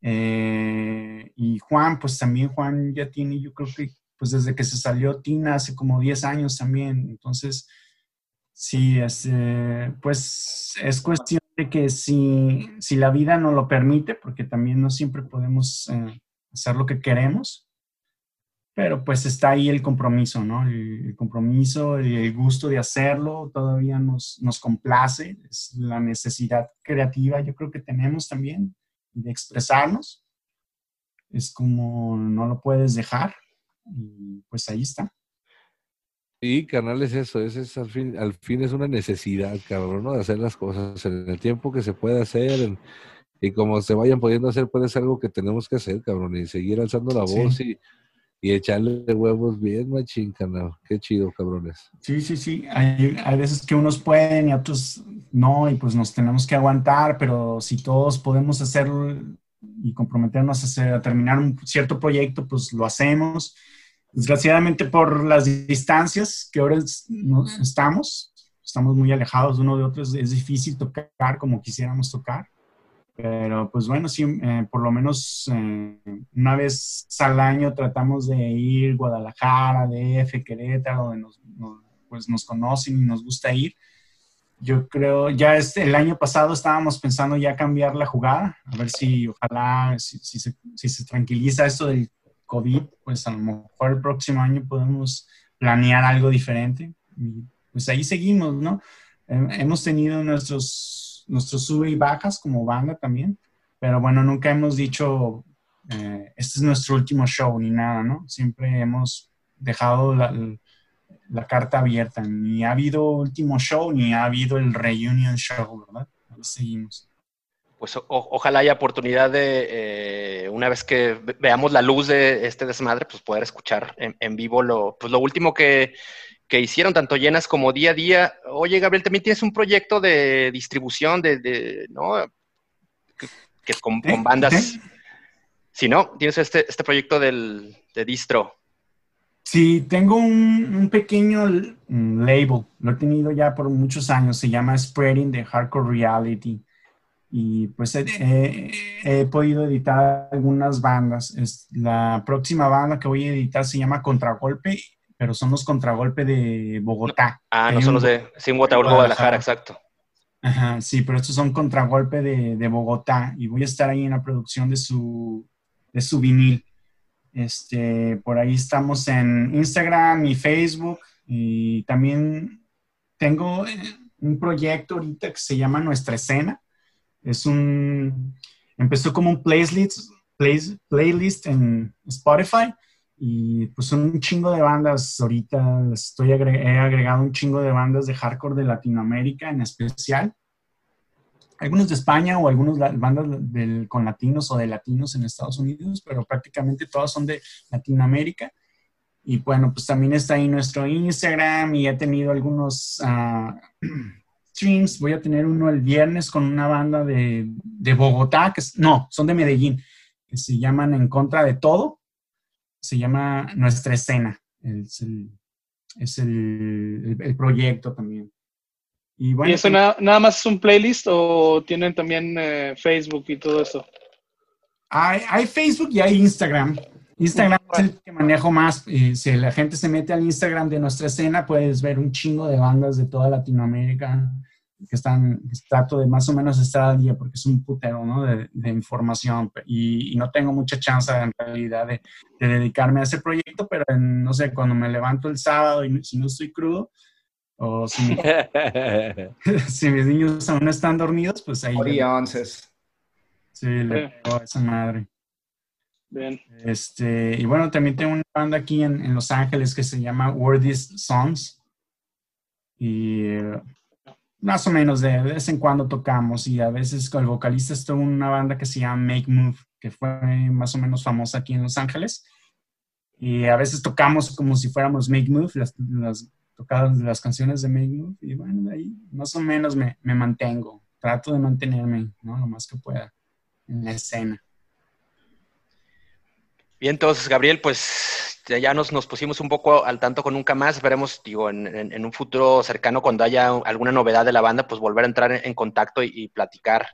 Eh, y Juan, pues también Juan ya tiene, yo creo que pues desde que se salió Tina hace como 10 años también. Entonces, sí, es, eh, pues es cuestión de que si, si la vida nos lo permite, porque también no siempre podemos eh, hacer lo que queremos, pero pues está ahí el compromiso, ¿no? El, compromiso, y el gusto de hacerlo todavía nos, nos complace, es la necesidad creativa, yo creo que tenemos también de expresarnos. Es como no lo puedes dejar y pues ahí está. Y carnal es eso, es, al, fin, al fin es una necesidad, cabrón, ¿no? De hacer las cosas en el tiempo que se puede hacer y como se vayan pudiendo hacer, puede ser algo que tenemos que hacer, cabrón, y seguir alzando la voz y, y echarle huevos bien machín, canal. Qué chido, cabrones. Sí, sí, sí. Hay, hay, veces que unos pueden y otros no, y pues nos tenemos que aguantar, pero si todos podemos hacerlo y comprometernos a, hacer, a terminar un cierto proyecto, pues lo hacemos. Desgraciadamente por las distancias que ahora estamos, estamos muy alejados uno de otro, es difícil tocar como quisiéramos tocar pero pues bueno, sí, eh, por lo menos eh, una vez al año tratamos de ir Guadalajara, DF, Querétaro, donde nos, pues nos conocen y nos gusta ir. Yo creo, ya este, el año pasado estábamos pensando ya cambiar la jugada, a ver si ojalá, si, si, se, si se tranquiliza esto del COVID, pues a lo mejor el próximo año podemos planear algo diferente. Y pues ahí seguimos, ¿no? hemos tenido nuestros nuestros sube y bajas como banda también, pero bueno, nunca hemos dicho, eh, este es nuestro último show ni nada, ¿no? Siempre hemos dejado la, la, carta abierta, ni ha habido último show, ni ha habido el reunion show, ¿verdad? Ahí seguimos. Pues ojalá haya oportunidad de, eh, una vez que veamos la luz de este desmadre, pues poder escuchar en, en vivo lo, pues lo último que, que hicieron tanto llenas como día a día. Oye, Gabriel, también tienes un proyecto de distribución de, ¿no? Que, con, bandas. Sí, ¿no? Tienes este, este proyecto del, de distro. Sí, tengo un, pequeño label, lo he tenido ya por muchos años, se llama Spreading the Hardcore Reality. Y pues he, he, podido editar algunas bandas. Es, la próxima banda que voy a editar se llama Contragolpe pero son los contragolpe de Bogotá. Ah, no son los de, sí, Guadalajara, Guadalajara, exacto. Ajá, sí, pero estos son contragolpe de, de, Bogotá y voy a estar ahí en la producción de su, de su vinil. Este, por ahí estamos en Instagram y Facebook y también tengo eh, un proyecto ahorita que se llama Nuestra Escena. Es un, empezó como un playlist, playlist en Spotify y pues son un chingo de bandas. Ahorita estoy he agregado un chingo de bandas de hardcore de Latinoamérica en especial. Algunos de España o algunos bandas con latinos o de latinos en Estados Unidos, pero prácticamente todas son de Latinoamérica. Y bueno, pues también está ahí nuestro Instagram y he tenido algunos uh, streams. Voy a tener uno el viernes con una banda de, de Bogotá, que no, son de Medellín, que se llaman En Contra de Todo se llama Nuestra Escena. Es el, es el, el, proyecto también. Y, bueno, ¿Y eso nada, nada, más es un playlist o tienen también eh, Facebook y todo eso? Hay, hay, Facebook y hay Instagram. Instagram es el que manejo más. Eh, si la gente se mete al Instagram de nuestra escena, puedes ver un chingo de bandas de toda Latinoamérica que están, trato de más o menos estar al día porque es un putero, ¿no? De, información y, no tengo mucha chance en realidad de, dedicarme a ese proyecto, pero no sé, cuando me levanto el sábado y si no estoy crudo, o si, si mis niños aún están dormidos, pues ahí... Sí, le pongo a esa madre. Bien. Este, y bueno, también tengo una banda aquí en, en Los Ángeles que se llama Worthies Songs. Y más o menos de, vez en cuando tocamos y a veces con el vocalista estuvo una banda que se llama Make Move, que fue más o menos famosa aquí en Los Ángeles. Y a veces tocamos como si fuéramos Make Move, las, las las canciones de Make Move. Y bueno, ahí más o menos me, me mantengo. Trato de mantenerme ¿no? lo más que pueda en la escena. Bien, entonces, Gabriel, pues ya nos, nos pusimos un poco al tanto con Nunca Más. Esperemos, digo, en, un futuro cercano, cuando haya alguna novedad de la banda, pues volver a entrar en, contacto y, platicar,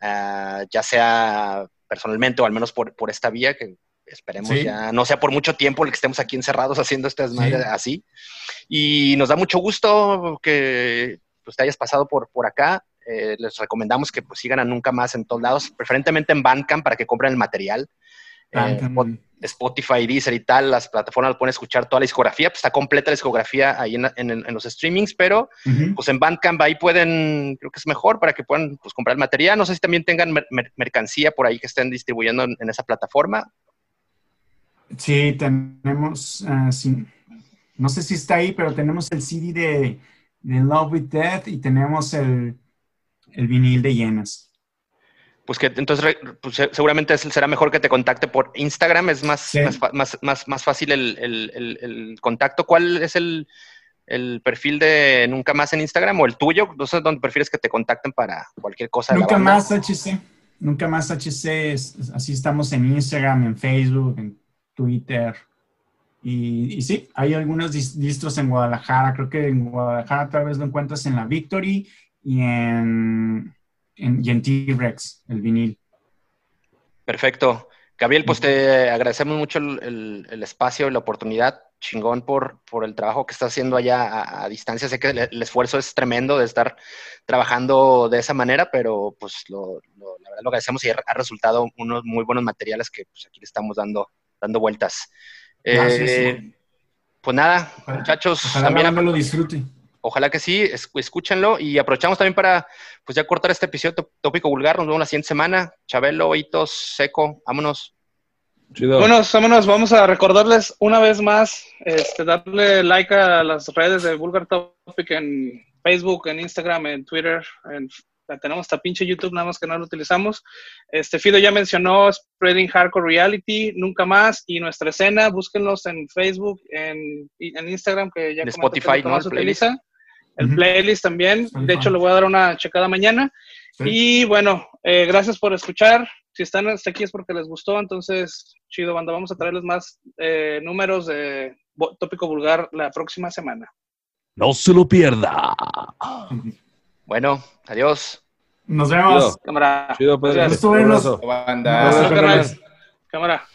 ah, ya sea personalmente o al menos por, por esta vía, que esperemos ya no sea por mucho tiempo el que estemos aquí encerrados haciendo este desmadre así. Y nos da mucho gusto que pues, te hayas pasado por, por acá. Eh, les recomendamos que pues, sigan a Nunca Más en todos lados, preferentemente en Bandcamp para que compren el material. Eh, Spotify, Deezer y tal, las plataformas pueden escuchar toda la discografía, pues está completa la discografía ahí en, los streamings, pero pues en Bandcamp ahí pueden, creo que es mejor para que puedan pues, comprar el material. No sé si también tengan mercancía por ahí que estén distribuyendo en, esa plataforma. Sí, tenemos, ah, no sé si está ahí, pero tenemos el CD de, Love with Death y tenemos el, el vinil de llenas. Pues que entonces pues, seguramente será mejor que te contacte por Instagram, es más, más, más, más, fácil el, el, el, contacto. ¿Cuál es el, perfil de Nunca Más en Instagram o el tuyo? No sé dónde prefieres que te contacten para cualquier cosa. Nunca Más HC. Nunca Más HC. así estamos en Instagram, en Facebook, en Twitter. Y, sí, hay algunos distros en Guadalajara. Creo que en Guadalajara tal vez lo encuentras en la Victory y en en, y en T-Rex, el vinil. Perfecto. Gabriel, pues te agradecemos mucho el, espacio y la oportunidad. Chingón por, por el trabajo que estás haciendo allá a, distancia. Sé que el, esfuerzo es tremendo de estar trabajando de esa manera, pero pues lo, la verdad lo agradecemos y ha, resultado unos muy buenos materiales que pues, aquí le estamos dando, dando vueltas. Eh, pues nada, muchachos. también lo disfrute. Ojalá que sí, escúchenlo y aprovechamos también para pues ya cortar este episodio tópico vulgar. Nos vemos la siguiente semana. Chabelo, Hitos, Seco, vámonos. Chido. Vámonos, vámonos. Vamos a recordarles una vez más, este, darle like a las redes de Vulgar Topic en Facebook, en Instagram, en Twitter, en tenemos hasta pinche YouTube, nada más que no lo utilizamos. Este Fido ya mencionó Spreading Hardcore Reality, nunca más, y nuestra escena, búsquenlos en Facebook, en, en Instagram, que ya Spotify, ¿no? Se utiliza el playlist también. De hecho, le voy a dar una checada mañana. Y bueno, eh, gracias por escuchar. Si están hasta aquí es porque les gustó. Entonces, chido, banda. Vamos a traerles más eh, números de tópico vulgar la próxima semana. No se lo pierda. Bueno, adiós. Nos vemos. Chido. Cámara. Chido, Pedro. Cámara.